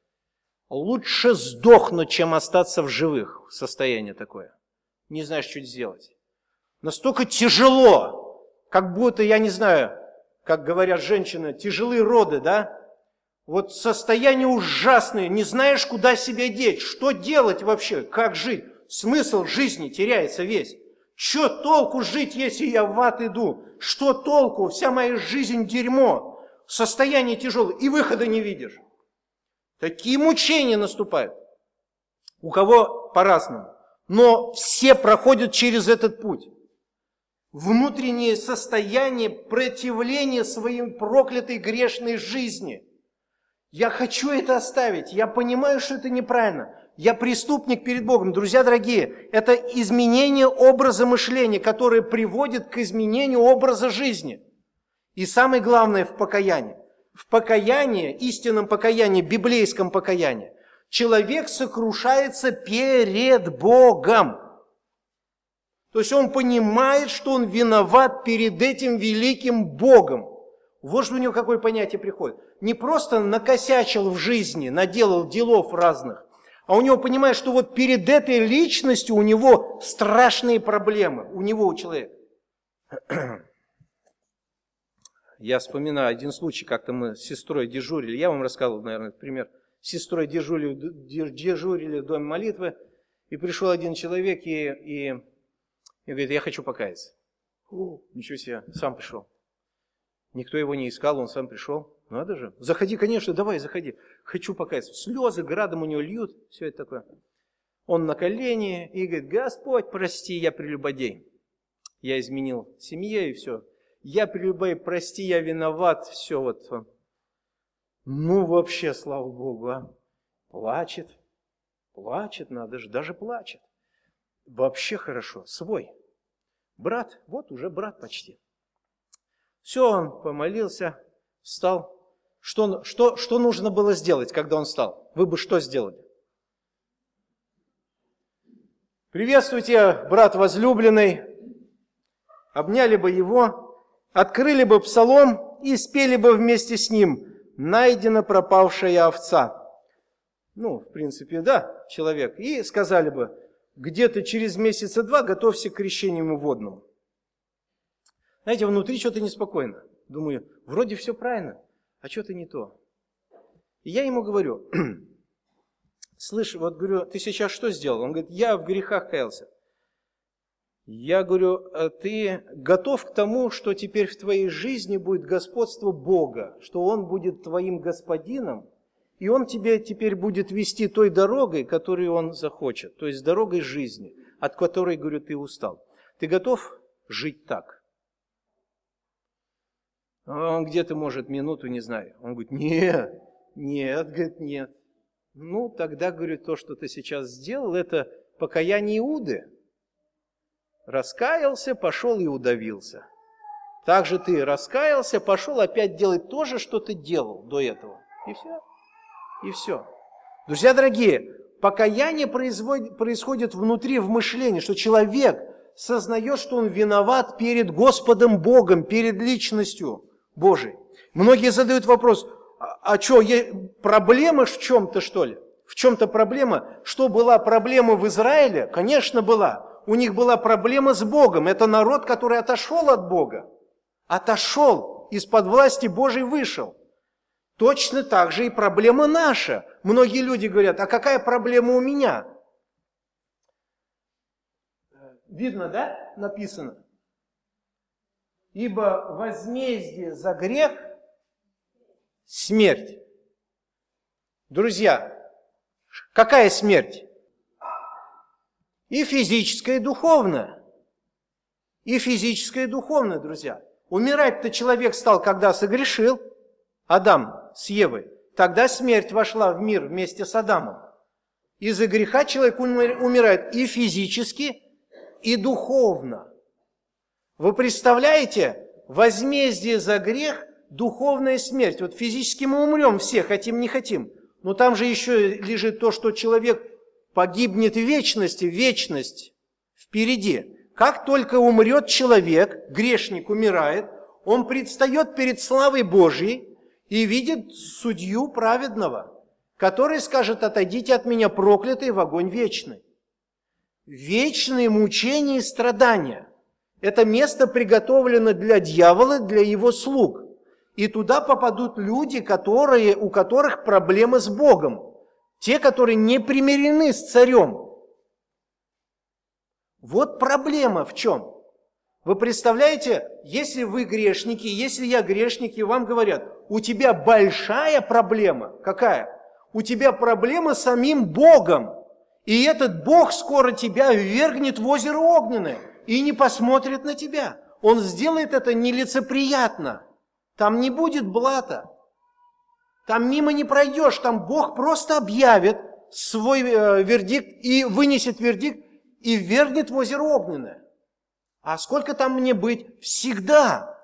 Лучше сдохнуть, чем остаться в живых. Состояние такое. Не знаешь, что сделать. Настолько тяжело, как будто, я не знаю, как говорят женщины, тяжелые роды, да? Вот состояние ужасное, не знаешь, куда себя деть, что делать вообще, как жить. Смысл жизни теряется весь. Что толку жить, если я в ад иду? Что толку? Вся моя жизнь дерьмо. Состояние тяжелое, и выхода не видишь. Такие мучения наступают. У кого по-разному. Но все проходят через этот путь. Внутреннее состояние противления своей проклятой грешной жизни. Я хочу это оставить. Я понимаю, что это неправильно. Я преступник перед Богом. Друзья дорогие, это изменение образа мышления, которое приводит к изменению образа жизни. И самое главное в покаянии в покаянии, истинном покаянии, библейском покаянии, человек сокрушается перед Богом. То есть он понимает, что он виноват перед этим великим Богом. Вот что у него какое понятие приходит. Не просто накосячил в жизни, наделал делов разных, а у него понимает, что вот перед этой личностью у него страшные проблемы, у него, у человека. Я вспоминаю один случай, как-то мы с сестрой дежурили, я вам рассказывал, наверное, этот пример. С сестрой дежурили, дежурили в доме молитвы, и пришел один человек и, и, и говорит, я хочу покаяться. О, ничего себе, сам пришел. Никто его не искал, он сам пришел. надо же. Заходи, конечно, давай, заходи. Хочу покаяться. Слезы градом у него льют, все это такое. Он на колени и говорит, Господь, прости, я прелюбодей. Я изменил семье и все. Я прелюбодей, прости, я виноват, все вот. Ну, вообще, слава Богу, а. Плачет, плачет, надо же, даже плачет. Вообще хорошо, свой. Брат, вот уже брат почти. Все, он помолился, встал. Что, что, что нужно было сделать, когда он встал? Вы бы что сделали? Приветствуйте, брат возлюбленный. Обняли бы его, открыли бы псалом и спели бы вместе с ним «Найдена пропавшая овца». Ну, в принципе, да, человек. И сказали бы, где-то через месяца два готовься к крещению водному. Знаете, внутри что-то неспокойно. Думаю, вроде все правильно, а что-то не то. И я ему говорю, слышь, вот говорю, ты сейчас что сделал? Он говорит, я в грехах каялся. Я говорю, а ты готов к тому, что теперь в твоей жизни будет господство Бога, что Он будет твоим господином, и Он тебе теперь будет вести той дорогой, которую Он захочет, то есть дорогой жизни, от которой, говорю, ты устал. Ты готов жить так? Он где-то, может, минуту, не знаю. Он говорит, нет, нет, говорит, нет. Ну, тогда, говорю, то, что ты сейчас сделал, это покаяние Иуды. Раскаялся, пошел и удавился. Так же ты раскаялся, пошел опять делать то же, что ты делал до этого. И все. И все. Друзья дорогие, покаяние происходит внутри, в мышлении, что человек сознает, что он виноват перед Господом Богом, перед личностью Божией. Многие задают вопрос, а, а что, проблема в чем-то, что ли? В чем-то проблема? Что была проблема в Израиле? Конечно, была. У них была проблема с Богом. Это народ, который отошел от Бога. Отошел, из-под власти Божьей вышел. Точно так же и проблема наша. Многие люди говорят, а какая проблема у меня? Видно, да? Написано. Ибо возмездие за грех – смерть. Друзья, какая смерть? И физическая, и духовная. И физическая, и духовная, друзья. Умирать-то человек стал, когда согрешил. Адам с Евой, тогда смерть вошла в мир вместе с Адамом. Из-за греха человек умирает и физически, и духовно. Вы представляете, возмездие за грех – духовная смерть. Вот физически мы умрем все, хотим, не хотим. Но там же еще лежит то, что человек погибнет в вечности, вечность впереди. Как только умрет человек, грешник умирает, он предстает перед славой Божьей, и видит судью праведного, который скажет, отойдите от меня, проклятый, в огонь вечный. Вечные мучения и страдания. Это место приготовлено для дьявола, для его слуг. И туда попадут люди, которые, у которых проблемы с Богом. Те, которые не примирены с царем. Вот проблема в чем? Вы представляете, если вы грешники, если я грешник, и вам говорят, у тебя большая проблема. Какая? У тебя проблема с самим Богом. И этот Бог скоро тебя ввергнет в озеро огненное и не посмотрит на тебя. Он сделает это нелицеприятно. Там не будет блата. Там мимо не пройдешь. Там Бог просто объявит свой э, вердикт и вынесет вердикт и ввергнет в озеро огненное. А сколько там мне быть? Всегда.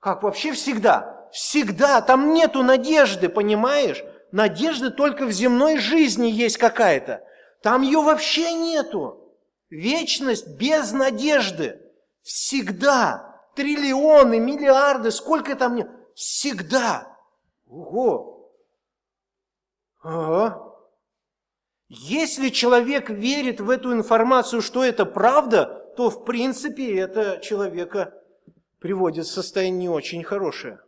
Как вообще всегда? Всегда. Там нету надежды, понимаешь? Надежды только в земной жизни есть какая-то. Там ее вообще нету. Вечность без надежды. Всегда. Триллионы, миллиарды, сколько там нет. Всегда. Ого. Ага. Если человек верит в эту информацию, что это правда, то в принципе это человека приводит в состояние не очень хорошее.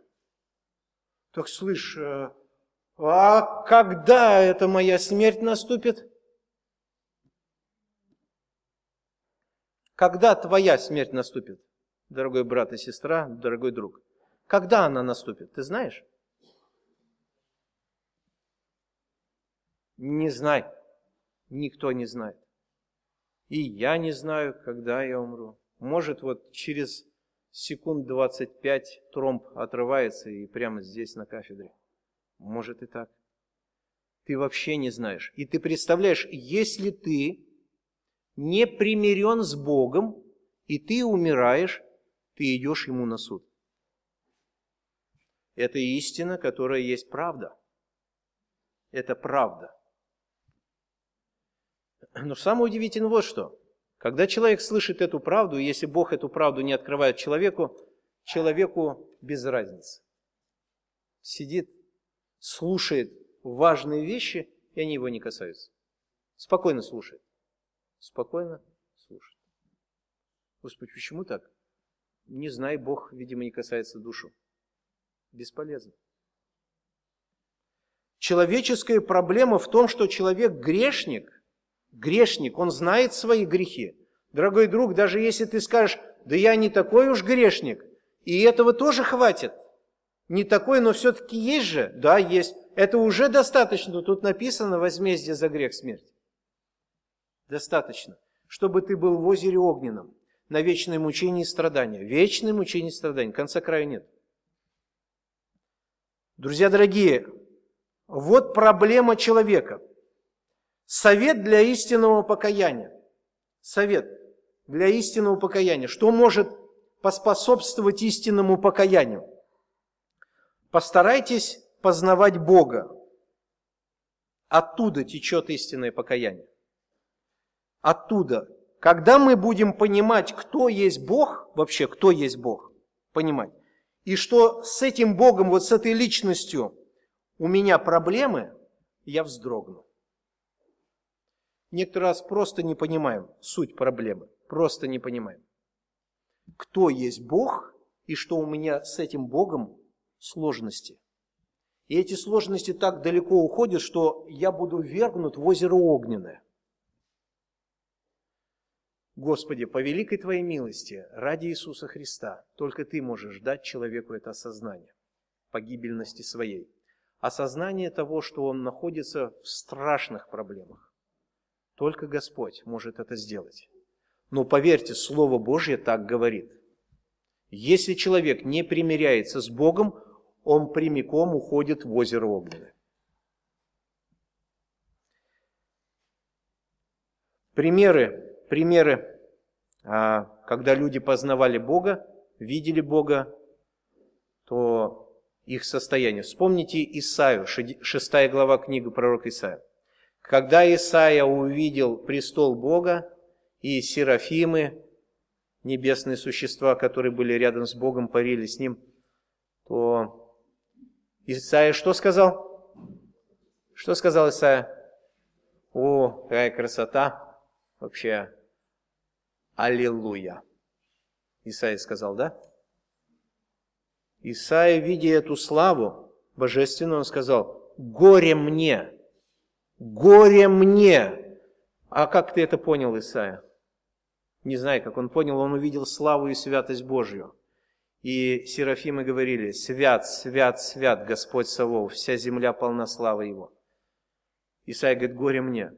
Так слышь, э, а когда эта моя смерть наступит? Когда твоя смерть наступит, дорогой брат и сестра, дорогой друг? Когда она наступит, ты знаешь? Не знай. Никто не знает. И я не знаю, когда я умру. Может, вот через секунд 25 тромб отрывается и прямо здесь на кафедре. Может и так. Ты вообще не знаешь. И ты представляешь, если ты не примирен с Богом, и ты умираешь, ты идешь Ему на суд. Это истина, которая есть правда. Это правда. Но самое удивительное вот что. Когда человек слышит эту правду, и если Бог эту правду не открывает человеку, человеку без разницы. Сидит, слушает важные вещи, и они его не касаются. Спокойно слушает. Спокойно слушает. Господи, почему так? Не знаю, Бог, видимо, не касается душу. Бесполезно. Человеческая проблема в том, что человек грешник, грешник, он знает свои грехи. Дорогой друг, даже если ты скажешь, да я не такой уж грешник, и этого тоже хватит. Не такой, но все-таки есть же? Да, есть. Это уже достаточно. Тут написано возмездие за грех смерть. Достаточно. Чтобы ты был в озере огненном, на вечное мучение и страдания. Вечное мучение и страдания. Конца края нет. Друзья дорогие, вот проблема человека. Совет для истинного покаяния. Совет для истинного покаяния. Что может поспособствовать истинному покаянию? Постарайтесь познавать Бога. Оттуда течет истинное покаяние. Оттуда. Когда мы будем понимать, кто есть Бог, вообще, кто есть Бог, понимать, и что с этим Богом, вот с этой личностью у меня проблемы, я вздрогну. Некоторый раз просто не понимаем суть проблемы, просто не понимаем. Кто есть Бог и что у меня с этим Богом сложности. И эти сложности так далеко уходят, что я буду вергнут в озеро огненное. Господи, по великой Твоей милости, ради Иисуса Христа, только Ты можешь дать человеку это осознание погибельности своей. Осознание того, что он находится в страшных проблемах. Только Господь может это сделать. Но поверьте, Слово Божье так говорит. Если человек не примиряется с Богом, он прямиком уходит в озеро огненное. Примеры, примеры, а, когда люди познавали Бога, видели Бога, то их состояние. Вспомните Исаию, 6 глава книги пророка Исаия. Когда Исаия увидел престол Бога и серафимы, небесные существа, которые были рядом с Богом, парили с Ним, то Исаия что сказал? Что сказал Исаия? О, какая красота! Вообще, аллилуйя! Исаия сказал, да? Исаия, видя эту славу божественную, он сказал, горе мне, горе мне. А как ты это понял, Исаия? Не знаю, как он понял, он увидел славу и святость Божью. И серафимы говорили, свят, свят, свят Господь Савов, вся земля полна славы Его. Исайя говорит, горе мне.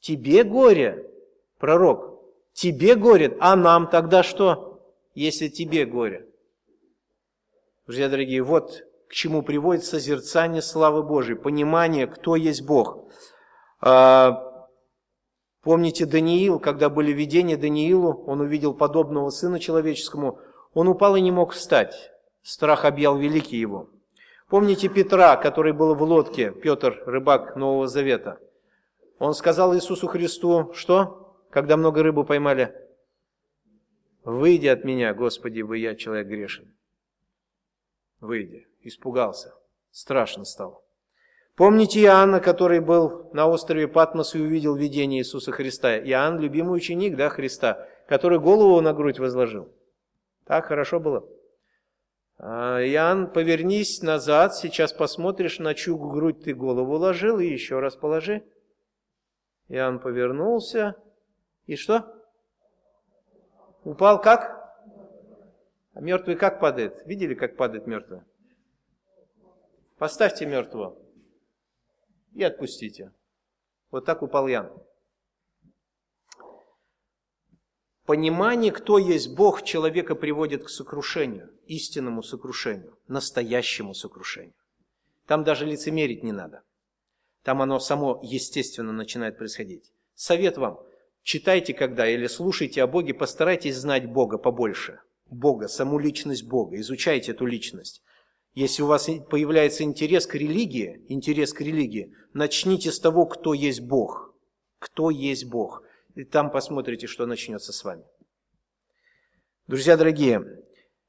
Тебе горе, пророк, тебе горе, а нам тогда что, если тебе горе? Друзья дорогие, вот к чему приводит созерцание славы Божьей, понимание, кто есть Бог. А, помните Даниил, когда были видения Даниилу, он увидел подобного сына человеческому – он упал и не мог встать. Страх объял великий его. Помните Петра, который был в лодке, Петр, рыбак Нового Завета? Он сказал Иисусу Христу, что? Когда много рыбы поймали? «Выйди от меня, Господи, вы я человек грешен». Выйди. Испугался. Страшно стало. Помните Иоанна, который был на острове Патмос и увидел видение Иисуса Христа? Иоанн, любимый ученик, да, Христа, который голову на грудь возложил. Так хорошо было? А, Иоанн, повернись назад, сейчас посмотришь, на чью грудь ты голову ложил, и еще раз положи. Иоанн повернулся, и что? Упал как? А мертвый как падает? Видели, как падает мертвый? Поставьте мертвого и отпустите. Вот так упал Ян. Понимание, кто есть Бог, человека приводит к сокрушению, истинному сокрушению, настоящему сокрушению. Там даже лицемерить не надо. Там оно само естественно начинает происходить. Совет вам, читайте когда или слушайте о Боге, постарайтесь знать Бога побольше. Бога, саму личность Бога, изучайте эту личность. Если у вас появляется интерес к религии, интерес к религии, начните с того, кто есть Бог. Кто есть Бог. И там посмотрите, что начнется с вами. Друзья дорогие,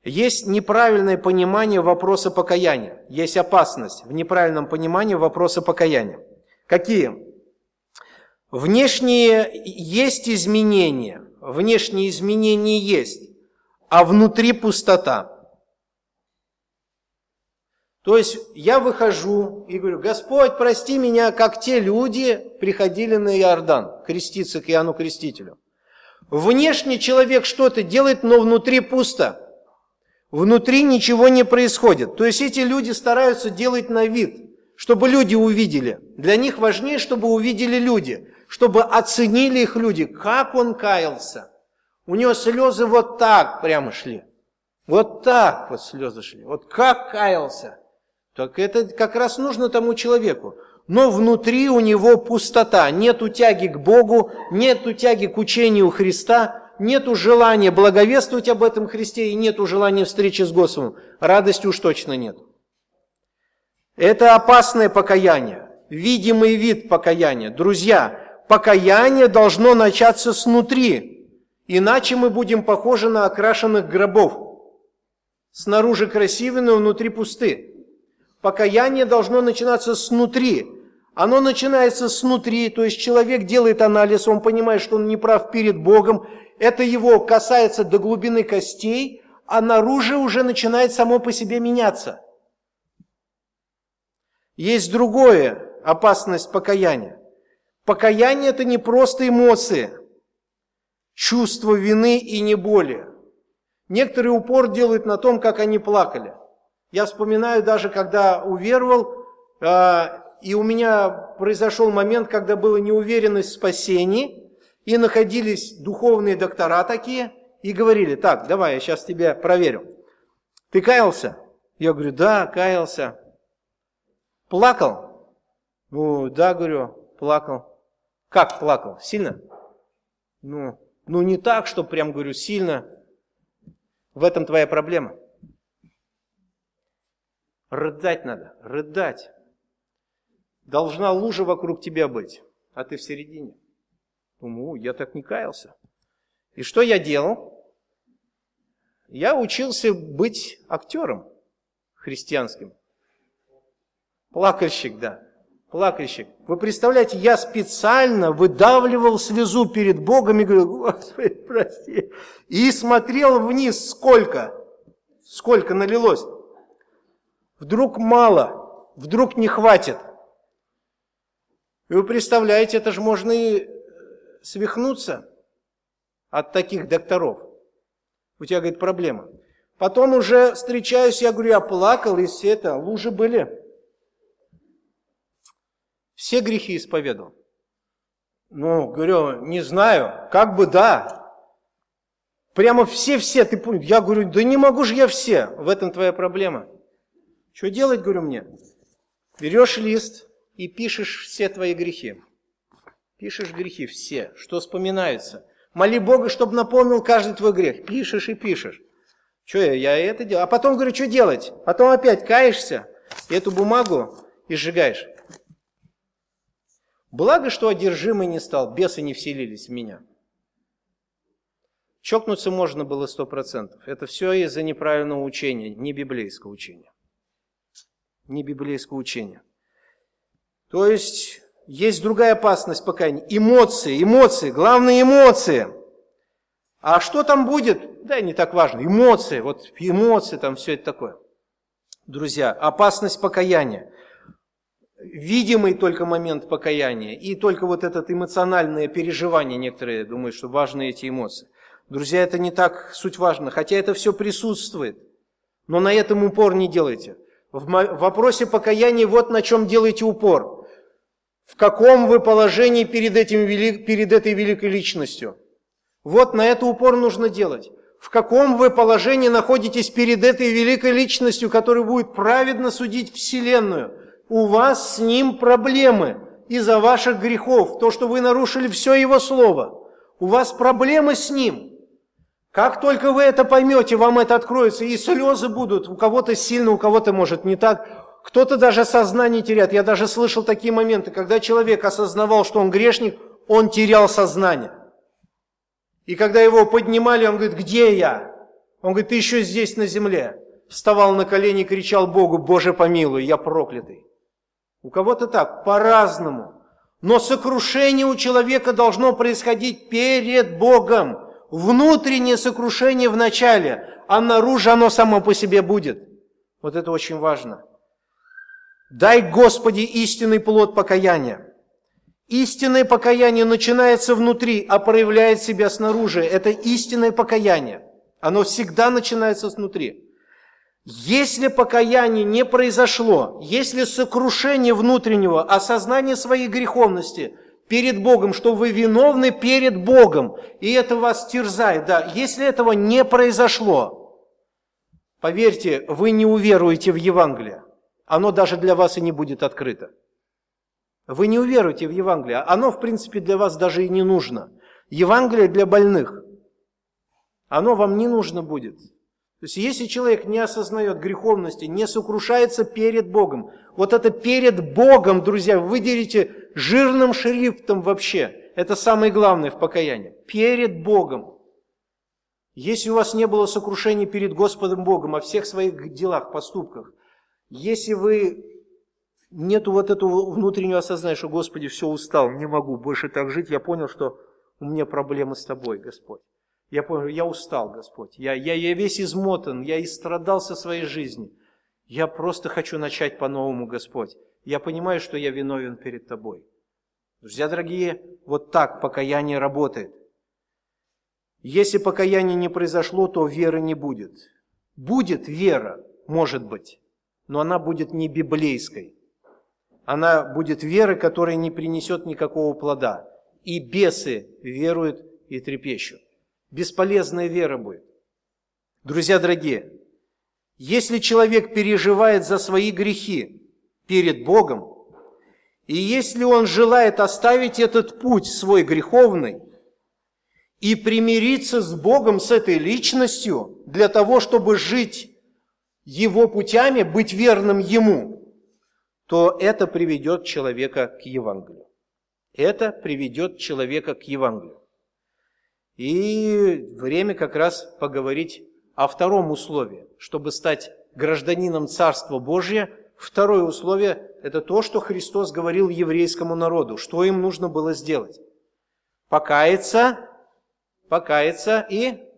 есть неправильное понимание вопроса покаяния. Есть опасность в неправильном понимании вопроса покаяния. Какие? Внешние есть изменения, внешние изменения есть, а внутри пустота. То есть я выхожу и говорю, Господь, прости меня, как те люди приходили на Иордан, креститься к Иоанну Крестителю. Внешне человек что-то делает, но внутри пусто. Внутри ничего не происходит. То есть эти люди стараются делать на вид, чтобы люди увидели. Для них важнее, чтобы увидели люди, чтобы оценили их люди, как он каялся. У него слезы вот так прямо шли. Вот так вот слезы шли. Вот как каялся. Так это как раз нужно тому человеку. Но внутри у него пустота, нету тяги к Богу, нету тяги к учению Христа, нету желания благовествовать об этом Христе и нету желания встречи с Господом. Радости уж точно нет. Это опасное покаяние, видимый вид покаяния. Друзья, покаяние должно начаться снутри, иначе мы будем похожи на окрашенных гробов. Снаружи красивые, но внутри пусты. Покаяние должно начинаться снутри. Оно начинается снутри, то есть человек делает анализ, он понимает, что он не прав перед Богом. Это его касается до глубины костей, а наружу уже начинает само по себе меняться. Есть другое опасность покаяния. Покаяние – это не просто эмоции, чувство вины и не более. Некоторые упор делают на том, как они плакали – я вспоминаю даже, когда уверовал, а, и у меня произошел момент, когда была неуверенность в спасении, и находились духовные доктора такие, и говорили, так, давай, я сейчас тебя проверю. Ты каялся? Я говорю, да, каялся. Плакал? Ну, да, говорю, плакал. Как плакал? Сильно? Ну, ну не так, что прям, говорю, сильно. В этом твоя проблема. Рыдать надо, рыдать. Должна лужа вокруг тебя быть, а ты в середине. Думаю, я так не каялся. И что я делал? Я учился быть актером христианским. Плакальщик, да. Плакальщик. Вы представляете, я специально выдавливал слезу перед Богом и говорил, Господи, прости. И смотрел вниз, сколько, сколько налилось. Вдруг мало, вдруг не хватит. И вы представляете, это же можно и э, свихнуться от таких докторов. У тебя, говорит, проблема. Потом уже встречаюсь, я говорю, я плакал, и все это, лужи были. Все грехи исповедовал. Ну, говорю, не знаю, как бы да. Прямо все-все, ты понял? Я говорю, да не могу же я все. В этом твоя проблема. Что делать, говорю мне? Берешь лист и пишешь все твои грехи. Пишешь грехи все, что вспоминается. Моли Бога, чтобы напомнил каждый твой грех. Пишешь и пишешь. Что я, я это делаю? А потом говорю, что делать? Потом опять каешься, эту бумагу и сжигаешь. Благо, что одержимый не стал, бесы не вселились в меня. Чокнуться можно было сто процентов. Это все из-за неправильного учения, не библейского учения не библейского учения. То есть есть другая опасность покаяния. Эмоции, эмоции, главные эмоции. А что там будет? Да, не так важно. Эмоции, вот эмоции, там все это такое. Друзья, опасность покаяния. Видимый только момент покаяния и только вот это эмоциональное переживание, некоторые думают, что важны эти эмоции. Друзья, это не так суть важно, хотя это все присутствует. Но на этом упор не делайте. В вопросе покаяния вот на чем делайте упор. В каком вы положении перед, этим, перед этой великой личностью? Вот на это упор нужно делать. В каком вы положении находитесь перед этой великой личностью, которая будет праведно судить Вселенную? У вас с ним проблемы из-за ваших грехов, то, что вы нарушили все его слово. У вас проблемы с ним. Как только вы это поймете, вам это откроется, и слезы будут. У кого-то сильно, у кого-то может не так. Кто-то даже сознание теряет. Я даже слышал такие моменты, когда человек осознавал, что он грешник, он терял сознание. И когда его поднимали, он говорит, где я? Он говорит, ты еще здесь на земле. Вставал на колени и кричал Богу, Боже помилуй, я проклятый. У кого-то так, по-разному. Но сокрушение у человека должно происходить перед Богом. Внутреннее сокрушение в начале, а наружу оно само по себе будет. Вот это очень важно. Дай, Господи, истинный плод покаяния. Истинное покаяние начинается внутри, а проявляет себя снаружи. Это истинное покаяние. Оно всегда начинается снутри. Если покаяние не произошло, если сокрушение внутреннего, осознание своей греховности перед Богом, что вы виновны перед Богом, и это вас терзает, да, если этого не произошло, поверьте, вы не уверуете в Евангелие. Оно даже для вас и не будет открыто. Вы не уверуете в Евангелие. Оно, в принципе, для вас даже и не нужно. Евангелие для больных. Оно вам не нужно будет. То есть, если человек не осознает греховности, не сокрушается перед Богом, вот это перед Богом, друзья, выделите жирным шрифтом вообще. Это самое главное в покаянии. Перед Богом. Если у вас не было сокрушения перед Господом Богом о всех своих делах, поступках, если вы нету вот этого внутреннего осознания, что, Господи, все устал, не могу больше так жить, я понял, что у меня проблемы с Тобой, Господь. Я понял, я устал, Господь. Я, я, я весь измотан, я истрадался своей жизни. Я просто хочу начать по-новому, Господь. Я понимаю, что я виновен перед Тобой. Друзья дорогие, вот так покаяние работает. Если покаяние не произошло, то веры не будет. Будет вера, может быть, но она будет не библейской она будет веры, которая не принесет никакого плода. И бесы веруют и трепещут. Бесполезная вера будет. Друзья дорогие, если человек переживает за свои грехи перед Богом, и если он желает оставить этот путь свой греховный и примириться с Богом, с этой личностью, для того, чтобы жить его путями, быть верным Ему – то это приведет человека к Евангелию. Это приведет человека к Евангелию. И время как раз поговорить о втором условии. Чтобы стать гражданином Царства Божия, второе условие – это то, что Христос говорил еврейскому народу, что им нужно было сделать. Покаяться, покаяться и...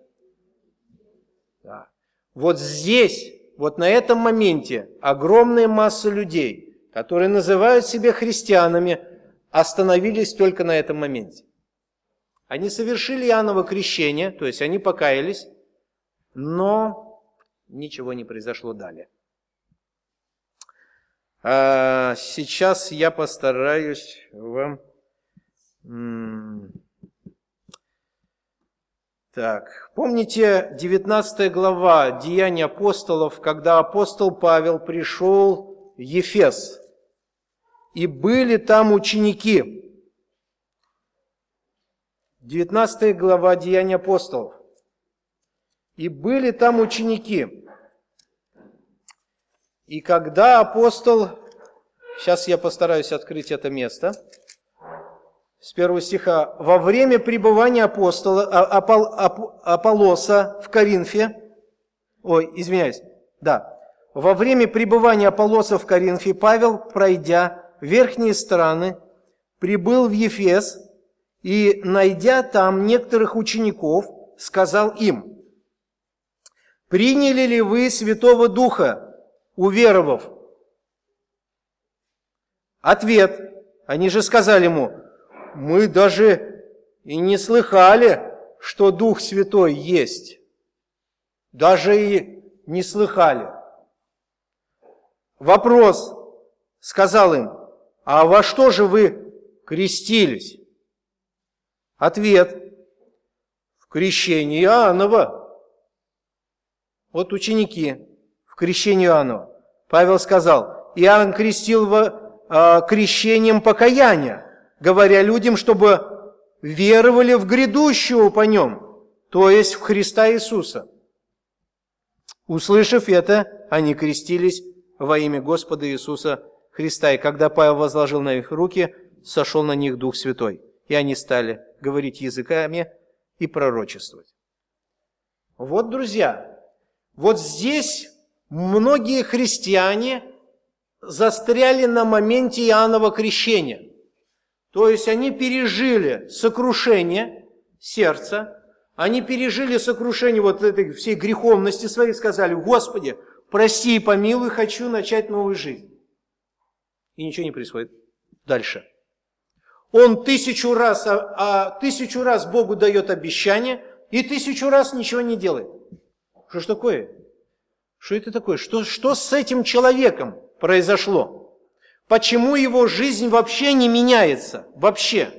Да. Вот здесь, вот на этом моменте огромная масса людей – которые называют себя христианами, остановились только на этом моменте. Они совершили Иоанново крещение, то есть они покаялись, но ничего не произошло далее. А сейчас я постараюсь вам... Так, помните 19 глава Деяний апостолов, когда апостол Павел пришел в Ефес – и были там ученики. 19 глава Деяния апостолов. И были там ученики. И когда апостол, сейчас я постараюсь открыть это место, с первого стиха, во время пребывания апостола, а, Апол, Аполлоса в Коринфе, ой, извиняюсь, да, во время пребывания Аполлоса в Коринфе Павел, пройдя верхние страны, прибыл в Ефес и, найдя там некоторых учеников, сказал им, «Приняли ли вы Святого Духа, уверовав?» Ответ. Они же сказали ему, «Мы даже и не слыхали, что Дух Святой есть. Даже и не слыхали». Вопрос. Сказал им, а во что же вы крестились? Ответ. В крещении Иоаннова. Вот ученики в крещении. Павел сказал, Иоанн крестил во, э, крещением покаяния, говоря людям, чтобы веровали в грядущего по нем, то есть в Христа Иисуса. Услышав это, они крестились во имя Господа Иисуса Христа. И когда Павел возложил на их руки, сошел на них Дух Святой. И они стали говорить языками и пророчествовать. Вот, друзья, вот здесь многие христиане застряли на моменте Иоаннова крещения. То есть они пережили сокрушение сердца, они пережили сокрушение вот этой всей греховности своей, сказали, Господи, прости и помилуй, хочу начать новую жизнь. И ничего не происходит. Дальше. Он тысячу раз, а, а, тысячу раз Богу дает обещание, и тысячу раз ничего не делает. Что ж такое? Что это такое? Что, что с этим человеком произошло? Почему его жизнь вообще не меняется? Вообще.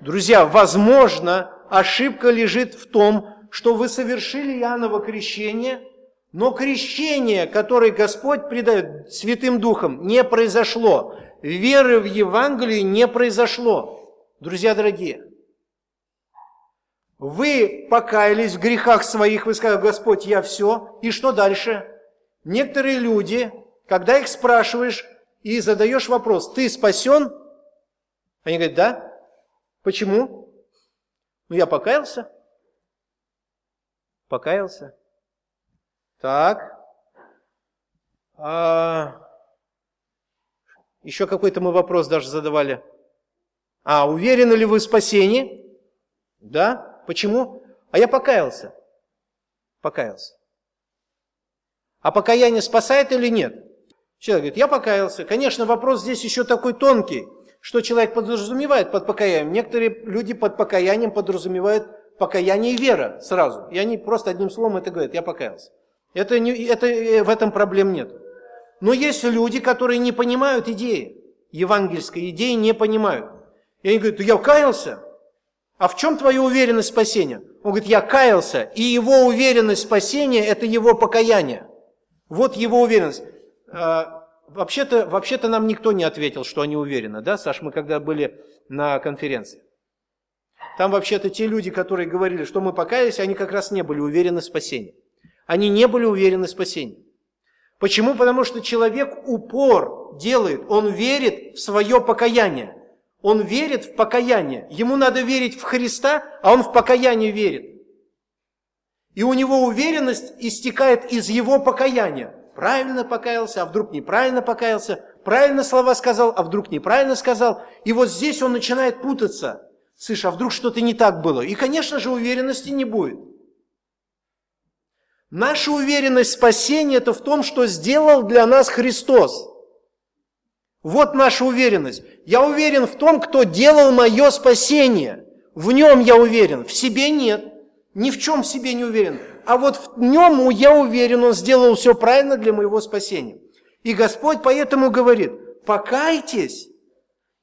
Друзья, возможно, ошибка лежит в том, что вы совершили Иоанново крещение, но крещение, которое Господь придает Святым Духом, не произошло. Веры в Евангелие не произошло. Друзья дорогие, вы покаялись в грехах своих, вы сказали, Господь, я все. И что дальше? Некоторые люди, когда их спрашиваешь и задаешь вопрос, ты спасен? Они говорят, да. Почему? Ну, я покаялся. Покаялся. Так. А... Еще какой-то мы вопрос даже задавали. А, уверены ли вы в спасении? Да. Почему? А я покаялся. Покаялся. А покаяние спасает или нет? Человек говорит, я покаялся. Конечно, вопрос здесь еще такой тонкий, что человек подразумевает под покаянием. Некоторые люди под покаянием подразумевают покаяние и вера сразу. И они просто одним словом это говорят, я покаялся. Это не, это, э, в этом проблем нет. Но есть люди, которые не понимают идеи, евангельской идеи не понимают. И они говорят, я каялся, а в чем твоя уверенность спасения? Он говорит, я каялся, и его уверенность спасения – это его покаяние. Вот его уверенность. А, вообще-то, вообще-то нам никто не ответил, что они уверены, да, Саш, мы когда были на конференции. Там вообще-то те люди, которые говорили, что мы покаялись, они как раз не были уверены в спасении. Они не были уверены в спасении. Почему? Потому что человек упор делает, он верит в свое покаяние. Он верит в покаяние. Ему надо верить в Христа, а он в покаяние верит. И у него уверенность истекает из его покаяния. Правильно покаялся, а вдруг неправильно покаялся. Правильно слова сказал, а вдруг неправильно сказал. И вот здесь он начинает путаться. Слышь, а вдруг что-то не так было? И, конечно же, уверенности не будет. Наша уверенность в спасении – это в том, что сделал для нас Христос. Вот наша уверенность. Я уверен в том, кто делал мое спасение. В нем я уверен, в себе нет. Ни в чем в себе не уверен. А вот в нем я уверен, он сделал все правильно для моего спасения. И Господь поэтому говорит, покайтесь.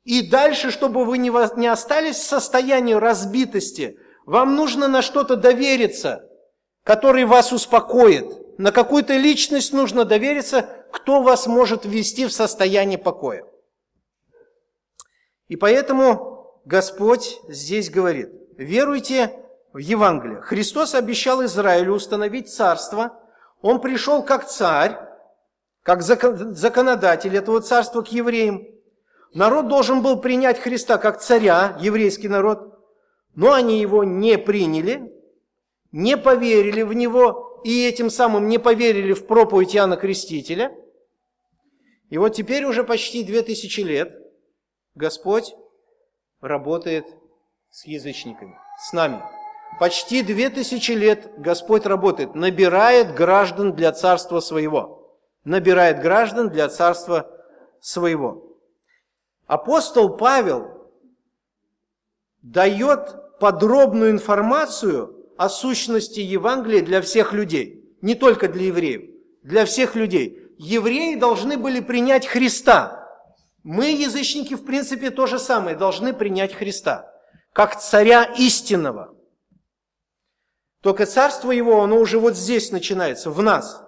И дальше, чтобы вы не остались в состоянии разбитости, вам нужно на что-то довериться – который вас успокоит. На какую-то личность нужно довериться, кто вас может ввести в состояние покоя. И поэтому Господь здесь говорит, веруйте в Евангелие. Христос обещал Израилю установить царство. Он пришел как царь, как законодатель этого царства к евреям. Народ должен был принять Христа как царя, еврейский народ, но они его не приняли, не поверили в него и этим самым не поверили в проповедь Иоанна Крестителя. И вот теперь уже почти две тысячи лет Господь работает с язычниками, с нами. Почти две тысячи лет Господь работает, набирает граждан для царства своего. Набирает граждан для царства своего. Апостол Павел дает подробную информацию о сущности Евангелия для всех людей, не только для евреев, для всех людей. Евреи должны были принять Христа. Мы, язычники, в принципе, то же самое, должны принять Христа, как царя истинного. Только царство его, оно уже вот здесь начинается, в нас.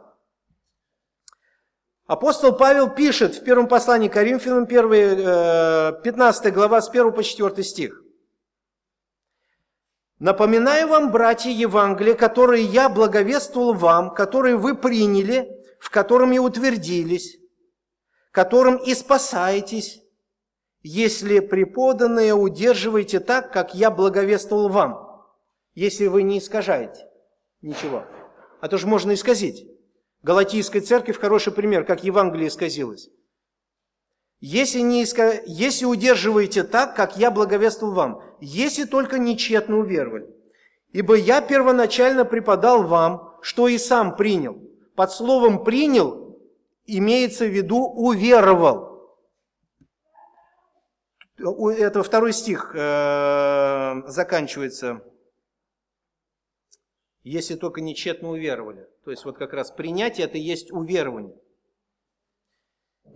Апостол Павел пишет в первом послании Коринфянам, 1, 15 э, глава, с 1 по 4 стих. Напоминаю вам, братья, Евангелие, которое я благовествовал вам, которое вы приняли, в котором и утвердились, которым и спасаетесь, если преподанное удерживаете так, как я благовествовал вам, если вы не искажаете ничего. А то же можно исказить. Галатийская церковь хороший пример, как Евангелие исказилось. Если, не иска... если удерживаете так, как я благовествовал вам, если только нечетно уверовали. Ибо я первоначально преподал вам, что и сам принял. Под словом «принял» имеется в виду «уверовал». Это второй стих э, заканчивается. Если только нечетно уверовали. То есть вот как раз принятие – это и есть уверование.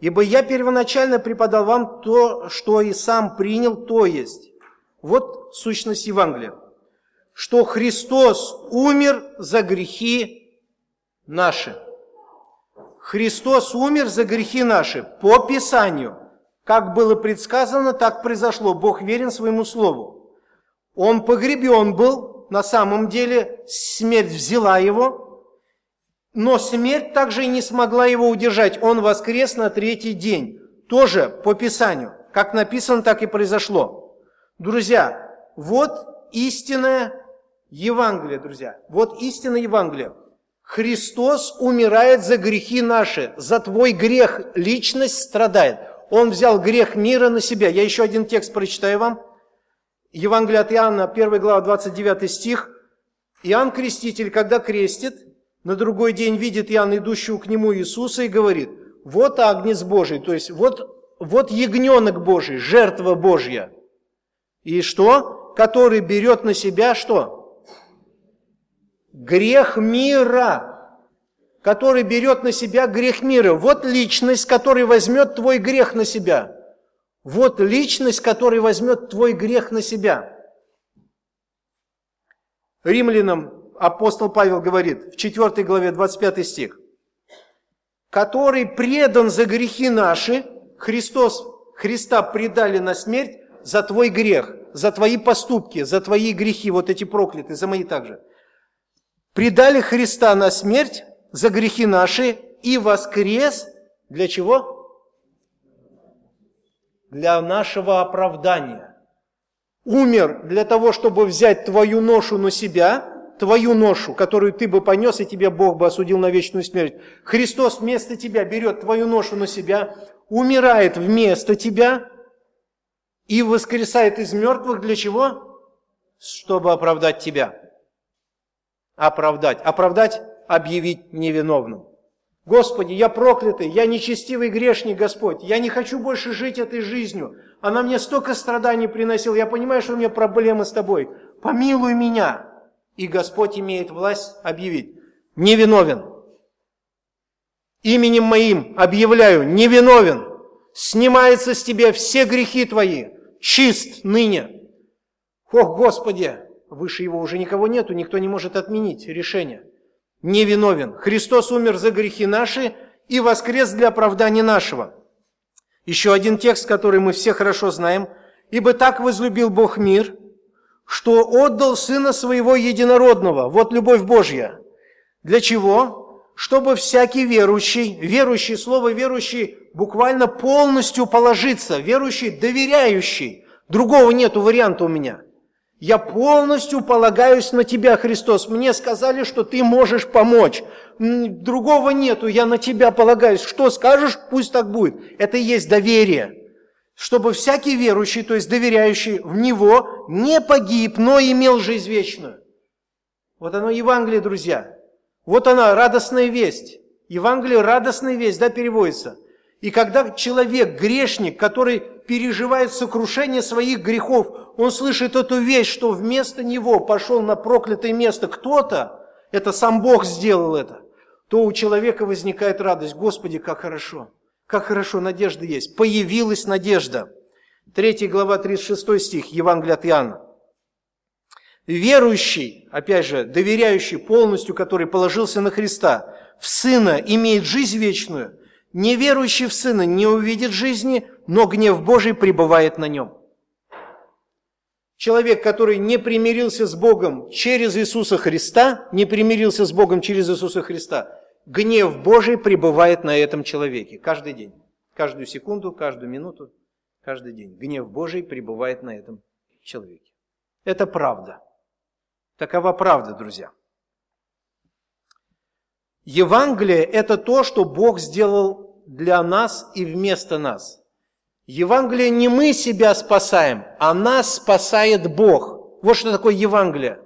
Ибо я первоначально преподал вам то, что и сам принял, то есть. Вот сущность Евангелия. Что Христос умер за грехи наши. Христос умер за грехи наши по Писанию. Как было предсказано, так произошло. Бог верен своему слову. Он погребен был, на самом деле смерть взяла его, но смерть также и не смогла его удержать. Он воскрес на третий день. Тоже по Писанию. Как написано, так и произошло. Друзья, вот истинное Евангелие, друзья. Вот истинное Евангелие. Христос умирает за грехи наши, за твой грех личность страдает. Он взял грех мира на себя. Я еще один текст прочитаю вам. Евангелие от Иоанна, 1 глава, 29 стих. Иоанн Креститель, когда крестит, на другой день видит Иоанн идущего к нему Иисуса и говорит, вот Агнец Божий, то есть вот, вот ягненок Божий, жертва Божья. И что? Который берет на себя что? Грех мира. Который берет на себя грех мира. Вот личность, которая возьмет твой грех на себя. Вот личность, которая возьмет твой грех на себя. Римлянам апостол Павел говорит в 4 главе 25 стих, который предан за грехи наши, Христос, Христа предали на смерть за твой грех, за твои поступки, за твои грехи, вот эти проклятые, за мои также. Предали Христа на смерть за грехи наши и воскрес для чего? Для нашего оправдания. Умер для того, чтобы взять твою ношу на себя – твою ношу, которую ты бы понес, и тебе Бог бы осудил на вечную смерть. Христос вместо тебя берет твою ношу на себя, умирает вместо тебя и воскресает из мертвых для чего? Чтобы оправдать тебя. Оправдать. Оправдать, объявить невиновным. Господи, я проклятый, я нечестивый грешник, Господь. Я не хочу больше жить этой жизнью. Она мне столько страданий приносила. Я понимаю, что у меня проблемы с тобой. Помилуй меня и Господь имеет власть объявить «невиновен». Именем моим объявляю «невиновен». Снимается с тебя все грехи твои, чист ныне. Ох, Господи, выше его уже никого нету, никто не может отменить решение. Невиновен. Христос умер за грехи наши и воскрес для оправдания нашего. Еще один текст, который мы все хорошо знаем. «Ибо так возлюбил Бог мир, что отдал Сына Своего Единородного. Вот любовь Божья. Для чего? Чтобы всякий верующий, верующий, слово верующий буквально полностью положиться, верующий, доверяющий. Другого нету варианта у меня. Я полностью полагаюсь на Тебя, Христос. Мне сказали, что Ты можешь помочь. Другого нету, я на Тебя полагаюсь. Что скажешь, пусть так будет. Это и есть доверие чтобы всякий верующий, то есть доверяющий в Него, не погиб, но имел жизнь вечную. Вот оно Евангелие, друзья. Вот она, радостная весть. Евангелие – радостная весть, да, переводится. И когда человек, грешник, который переживает сокрушение своих грехов, он слышит эту весть, что вместо него пошел на проклятое место кто-то, это сам Бог сделал это, то у человека возникает радость. Господи, как хорошо! Как хорошо, надежда есть. Появилась надежда. 3 глава, 36 стих, Евангелие от Иоанна. Верующий, опять же, доверяющий полностью, который положился на Христа, в Сына имеет жизнь вечную, неверующий в Сына не увидит жизни, но гнев Божий пребывает на нем. Человек, который не примирился с Богом через Иисуса Христа, не примирился с Богом через Иисуса Христа, гнев Божий пребывает на этом человеке каждый день. Каждую секунду, каждую минуту, каждый день. Гнев Божий пребывает на этом человеке. Это правда. Такова правда, друзья. Евангелие – это то, что Бог сделал для нас и вместо нас. Евангелие не мы себя спасаем, а нас спасает Бог. Вот что такое Евангелие.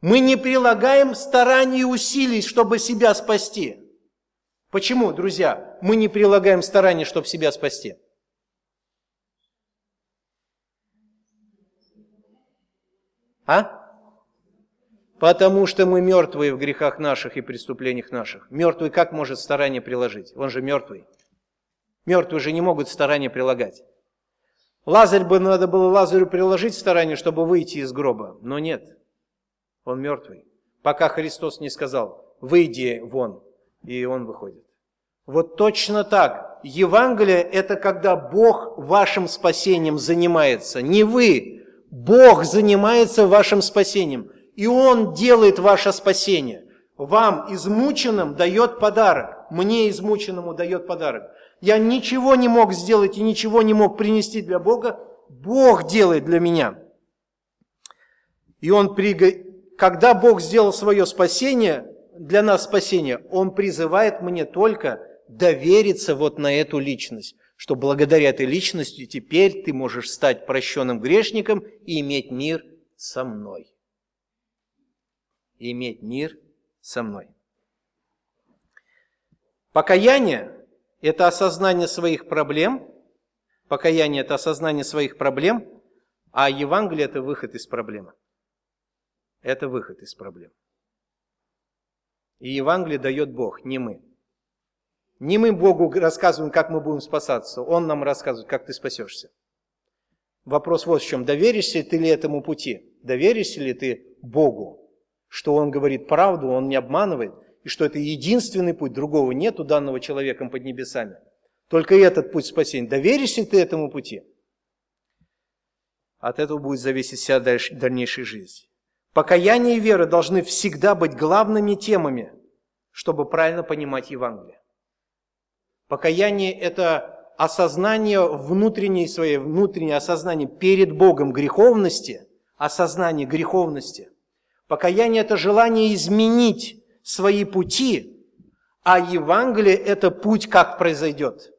Мы не прилагаем стараний и усилий, чтобы себя спасти. Почему, друзья, мы не прилагаем стараний, чтобы себя спасти? А? Потому что мы мертвые в грехах наших и преступлениях наших. Мертвый как может старание приложить? Он же мертвый. Мертвые же не могут старания прилагать. Лазарь бы надо было Лазарю приложить старание, чтобы выйти из гроба, но нет. Он мертвый. Пока Христос не сказал, выйди вон, и он выходит. Вот точно так. Евангелие – это когда Бог вашим спасением занимается. Не вы. Бог занимается вашим спасением и Он делает ваше спасение. Вам, измученным, дает подарок. Мне, измученному, дает подарок. Я ничего не мог сделать и ничего не мог принести для Бога. Бог делает для меня. И Он, когда Бог сделал свое спасение, для нас спасение, Он призывает мне только довериться вот на эту личность, что благодаря этой личности теперь ты можешь стать прощенным грешником и иметь мир со мной и иметь мир со мной. Покаяние – это осознание своих проблем, покаяние – это осознание своих проблем, а Евангелие – это выход из проблемы. Это выход из проблем. И Евангелие дает Бог, не мы. Не мы Богу рассказываем, как мы будем спасаться, Он нам рассказывает, как ты спасешься. Вопрос вот в чем. Доверишься ты ли этому пути? Доверишься ли ты Богу? что он говорит правду, он не обманывает, и что это единственный путь, другого нет у данного человеком под небесами. Только этот путь спасения. Доверишься ты этому пути? От этого будет зависеть вся дальнейшая жизнь. Покаяние и вера должны всегда быть главными темами, чтобы правильно понимать Евангелие. Покаяние – это осознание внутренней своей, внутреннее осознание перед Богом греховности, осознание греховности, Покаяние – это желание изменить свои пути, а Евангелие – это путь, как произойдет.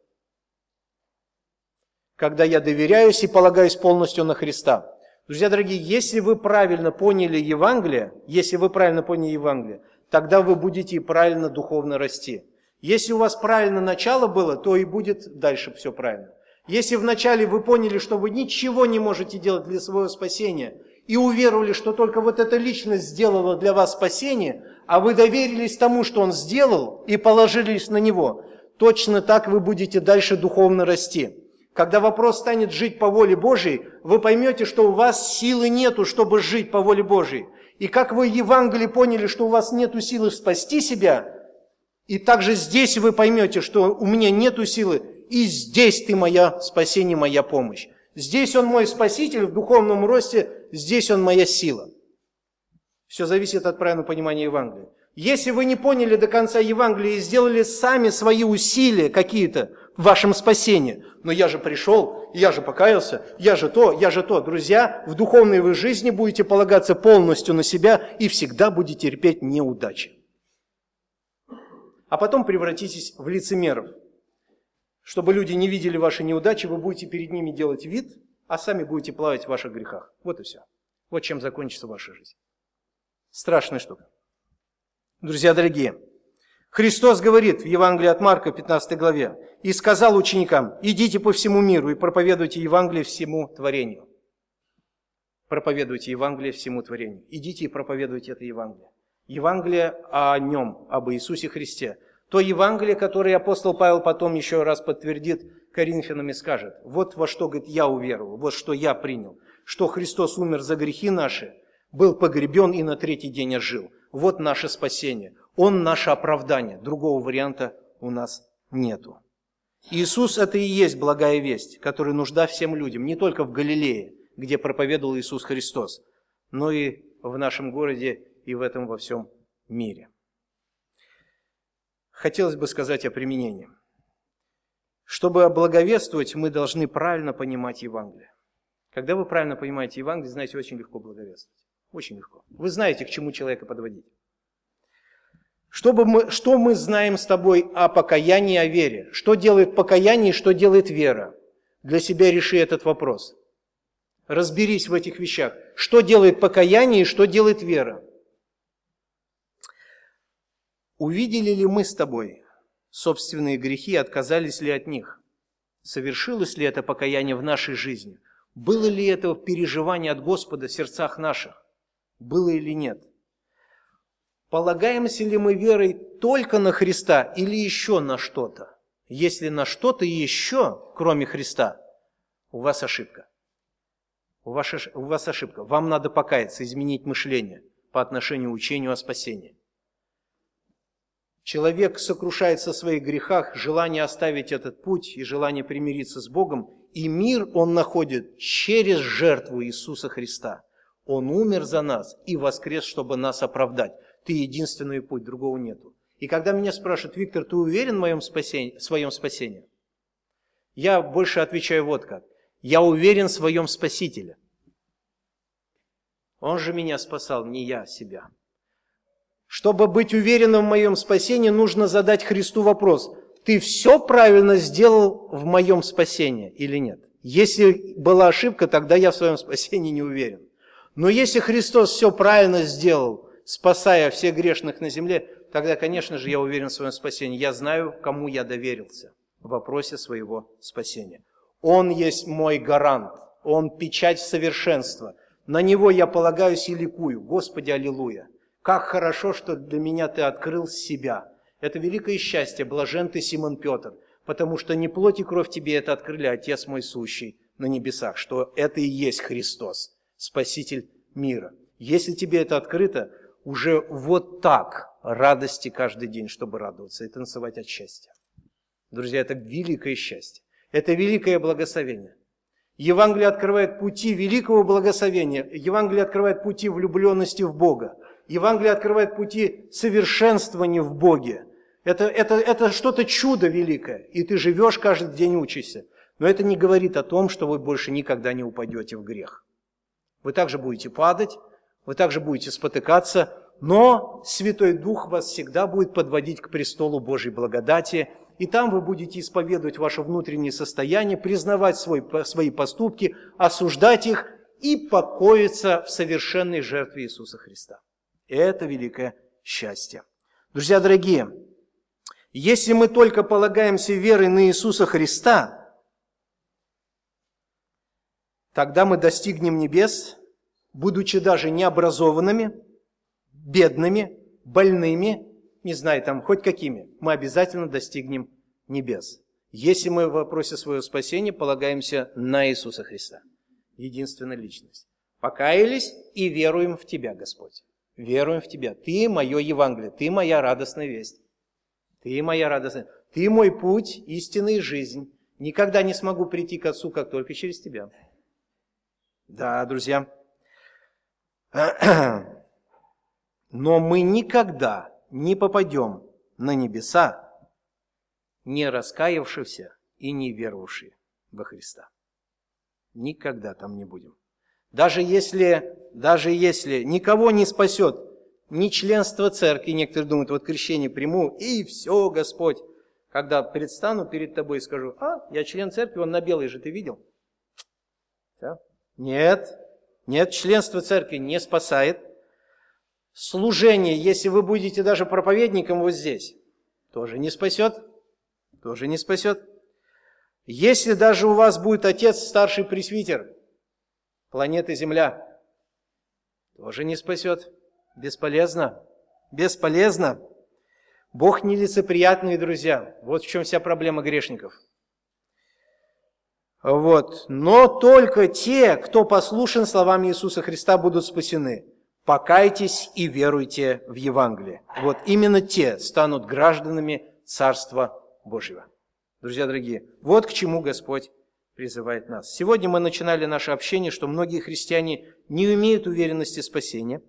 Когда я доверяюсь и полагаюсь полностью на Христа. Друзья дорогие, если вы правильно поняли Евангелие, если вы правильно поняли Евангелие, тогда вы будете правильно духовно расти. Если у вас правильно начало было, то и будет дальше все правильно. Если вначале вы поняли, что вы ничего не можете делать для своего спасения, и уверовали, что только вот эта личность сделала для вас спасение, а вы доверились тому, что Он сделал, и положились на Него, точно так вы будете дальше духовно расти. Когда вопрос станет жить по воле Божьей, вы поймете, что у вас силы нету, чтобы жить по воле Божьей. И как вы в Евангелии поняли, что у вас нету силы спасти себя, и также здесь вы поймете, что у меня нету силы, и здесь ты моя спасение, моя помощь. Здесь Он мой спаситель в духовном росте, здесь Он моя сила. Все зависит от правильного понимания Евангелия. Если вы не поняли до конца Евангелия и сделали сами свои усилия какие-то в вашем спасении, но я же пришел, я же покаялся, я же то, я же то. Друзья, в духовной вы жизни будете полагаться полностью на себя и всегда будете терпеть неудачи. А потом превратитесь в лицемеров – чтобы люди не видели ваши неудачи, вы будете перед ними делать вид, а сами будете плавать в ваших грехах. Вот и все. Вот чем закончится ваша жизнь. Страшная штука. Друзья дорогие, Христос говорит в Евангелии от Марка, 15 главе, «И сказал ученикам, идите по всему миру и проповедуйте Евангелие всему творению». Проповедуйте Евангелие всему творению. Идите и проповедуйте это Евангелие. Евангелие о нем, об Иисусе Христе, То Евангелие, которое апостол Павел потом еще раз подтвердит Коринфянам и скажет, вот во что, говорит, я уверовал, вот что я принял, что Христос умер за грехи наши, был погребен и на третий день ожил. Вот наше спасение. Он наше оправдание. Другого варианта у нас нету. Иисус – это и есть благая весть, которая нужда всем людям, не только в Галилее, где проповедовал Иисус Христос, но и в нашем городе и в этом во всем мире. Хотелось бы сказать о применении. Чтобы благовествовать, мы должны правильно понимать Евангелие. Когда вы правильно понимаете Евангелие, знаете, очень легко благовествовать. Очень легко. Вы знаете, к чему человека подводить. Чтобы мы, что мы знаем с тобой о покаянии, о вере? Что делает покаяние и что делает вера? Для себя реши этот вопрос. Разберись в этих вещах. Что делает покаяние и что делает вера? Увидели ли мы с тобой собственные грехи отказались ли от них? Совершилось ли это покаяние в нашей жизни? Было ли это переживание от Господа в сердцах наших? Было или нет? Полагаемся ли мы верой только на Христа или еще на что-то? Если на что-то еще, кроме Христа, у вас ошибка. У вас, у вас ошибка. Вам надо покаяться, изменить мышление по отношению к учению о спасении. Человек сокрушается в своих грехах, желание оставить этот путь и желание примириться с Богом, и мир он находит через жертву Иисуса Христа. Он умер за нас и воскрес, чтобы нас оправдать. Ты единственный путь, другого нету. И когда меня спрашивают, Виктор, ты уверен в моем спасении, в своем спасении? Я больше отвечаю вот как. Я уверен в своем Спасителе. Он же меня спасал, не я себя. Чтобы быть уверенным в моем спасении, нужно задать Христу вопрос. Ты все правильно сделал в моем спасении или нет? Если была ошибка, тогда я в своем спасении не уверен. Но если Христос все правильно сделал, спасая всех грешных на земле, тогда, конечно же, я уверен в своем спасении. Я знаю, кому я доверился в вопросе своего спасения. Он есть мой гарант, Он печать совершенства. На Него я полагаюсь и ликую. Господи, аллилуйя! Как хорошо, что для меня Ты открыл себя. Это великое счастье, блажен Ты, Симон Петр, потому что не плоть и кровь Тебе это открыли, Отец мой сущий на небесах, что это и есть Христос, Спаситель мира. Если тебе это открыто, уже вот так радости каждый день, чтобы радоваться и танцевать от счастья. Друзья, это великое счастье. Это великое благословение. Евангелие открывает пути великого благословения. Евангелие открывает пути влюбленности в Бога. Евангелие открывает пути совершенствования в Боге. Это, это, это что-то чудо великое. И ты живешь каждый день, учишься. Но это не говорит о том, что вы больше никогда не упадете в грех. Вы также будете падать, вы также будете спотыкаться, но Святой Дух вас всегда будет подводить к престолу Божьей благодати, и там вы будете исповедовать ваше внутреннее состояние, признавать свой, свои поступки, осуждать их и покоиться в совершенной жертве Иисуса Христа. Это великое счастье. Друзья дорогие, если мы только полагаемся верой на Иисуса Христа, тогда мы достигнем небес, будучи даже необразованными, бедными, больными, не знаю, там, хоть какими, мы обязательно достигнем небес. Если мы в вопросе своего спасения полагаемся на Иисуса Христа, единственная личность. Покаялись и веруем в Тебя, Господь. Веруем в Тебя. Ты мое Евангелие, Ты моя радостная весть. Ты моя радостная. Ты мой путь, истинная жизнь. Никогда не смогу прийти к Отцу, как только через Тебя. Да, друзья, но мы никогда не попадем на небеса, не раскаявшиеся и не веровавшие во Христа. Никогда там не будем. Даже если, даже если никого не спасет ни членство церкви, некоторые думают, вот крещение приму, и все, Господь. Когда предстану перед тобой и скажу, а, я член церкви, он на белый же, ты видел? Все? Нет, нет, членство церкви не спасает. Служение, если вы будете даже проповедником вот здесь, тоже не спасет. Тоже не спасет. Если даже у вас будет отец, старший пресвитер, планеты Земля, тоже не спасет. Бесполезно. Бесполезно. Бог нелицеприятный, друзья. Вот в чем вся проблема грешников. Вот. Но только те, кто послушен словам Иисуса Христа, будут спасены. Покайтесь и веруйте в Евангелие. Вот именно те станут гражданами Царства Божьего. Друзья дорогие, вот к чему Господь призывает нас. Сегодня мы начинали наше общение, что многие христиане не имеют уверенности спасения,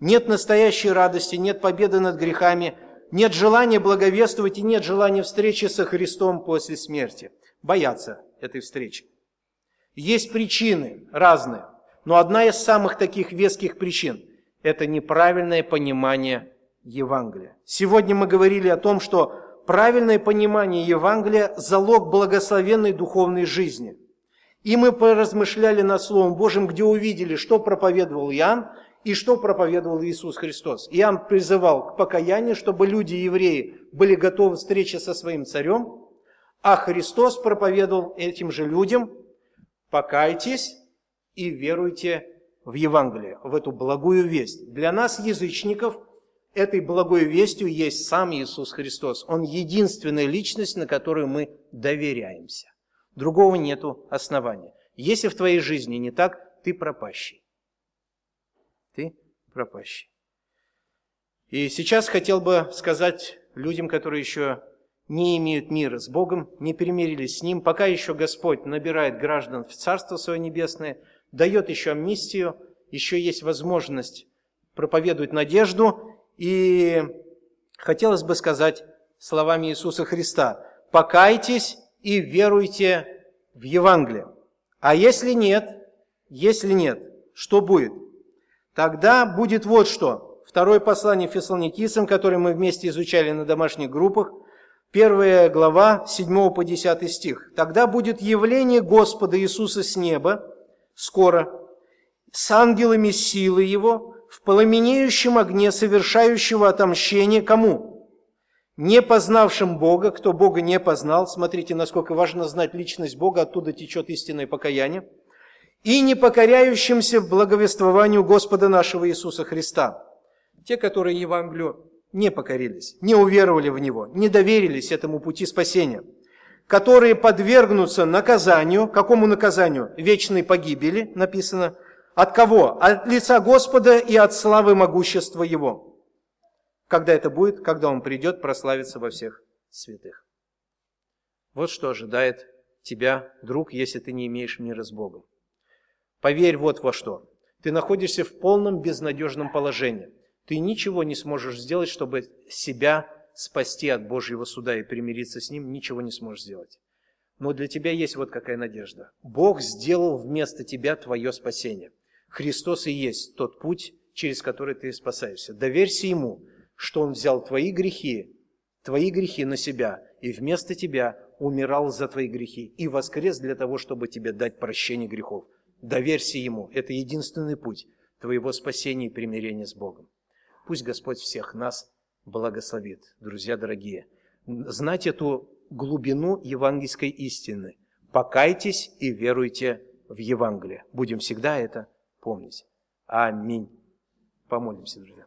нет настоящей радости, нет победы над грехами, нет желания благовествовать и нет желания встречи со Христом после смерти. Боятся этой встречи. Есть причины разные, но одна из самых таких веских причин – это неправильное понимание Евангелия. Сегодня мы говорили о том, что правильное понимание Евангелия – залог благословенной духовной жизни. И мы поразмышляли над Словом Божьим, где увидели, что проповедовал Иоанн и что проповедовал Иисус Христос. Иоанн призывал к покаянию, чтобы люди, евреи, были готовы к встрече со своим царем, а Христос проповедовал этим же людям «покайтесь и веруйте в Евангелие, в эту благую весть». Для нас, язычников, этой благой вестью есть сам Иисус Христос. Он единственная личность, на которую мы доверяемся. Другого нету основания. Если в твоей жизни не так, ты пропащий. Ты пропащий. И сейчас хотел бы сказать людям, которые еще не имеют мира с Богом, не примирились с Ним, пока еще Господь набирает граждан в Царство Свое Небесное, дает еще амнистию, еще есть возможность проповедовать надежду, и хотелось бы сказать словами Иисуса Христа, «Покайтесь и веруйте в Евангелие». А если нет, если нет, что будет? Тогда будет вот что. Второе послание Фессалоникийцам, которое мы вместе изучали на домашних группах, первая глава, 7 по 10 стих. «Тогда будет явление Господа Иисуса с неба, скоро, с ангелами силы Его, в пламенеющем огне совершающего отомщение кому? Не познавшим Бога, кто Бога не познал, смотрите, насколько важно знать личность Бога, оттуда течет истинное покаяние, и не покоряющимся благовествованию Господа нашего Иисуса Христа. Те, которые Евангелию не покорились, не уверовали в Него, не доверились этому пути спасения, которые подвергнутся наказанию, какому наказанию? Вечной погибели, написано, от кого? От лица Господа и от славы могущества Его. Когда это будет? Когда Он придет прославиться во всех святых. Вот что ожидает тебя, друг, если ты не имеешь мира с Богом. Поверь вот во что. Ты находишься в полном безнадежном положении. Ты ничего не сможешь сделать, чтобы себя спасти от Божьего суда и примириться с Ним, ничего не сможешь сделать. Но для тебя есть вот какая надежда. Бог сделал вместо тебя твое спасение – Христос и есть тот путь, через который ты спасаешься. Доверься Ему, что Он взял твои грехи, твои грехи на себя, и вместо тебя умирал за твои грехи и воскрес для того, чтобы тебе дать прощение грехов. Доверься Ему. Это единственный путь твоего спасения и примирения с Богом. Пусть Господь всех нас благословит, друзья дорогие. Знать эту глубину евангельской истины. Покайтесь и веруйте в Евангелие. Будем всегда это помнить. Аминь. Помолимся, друзья.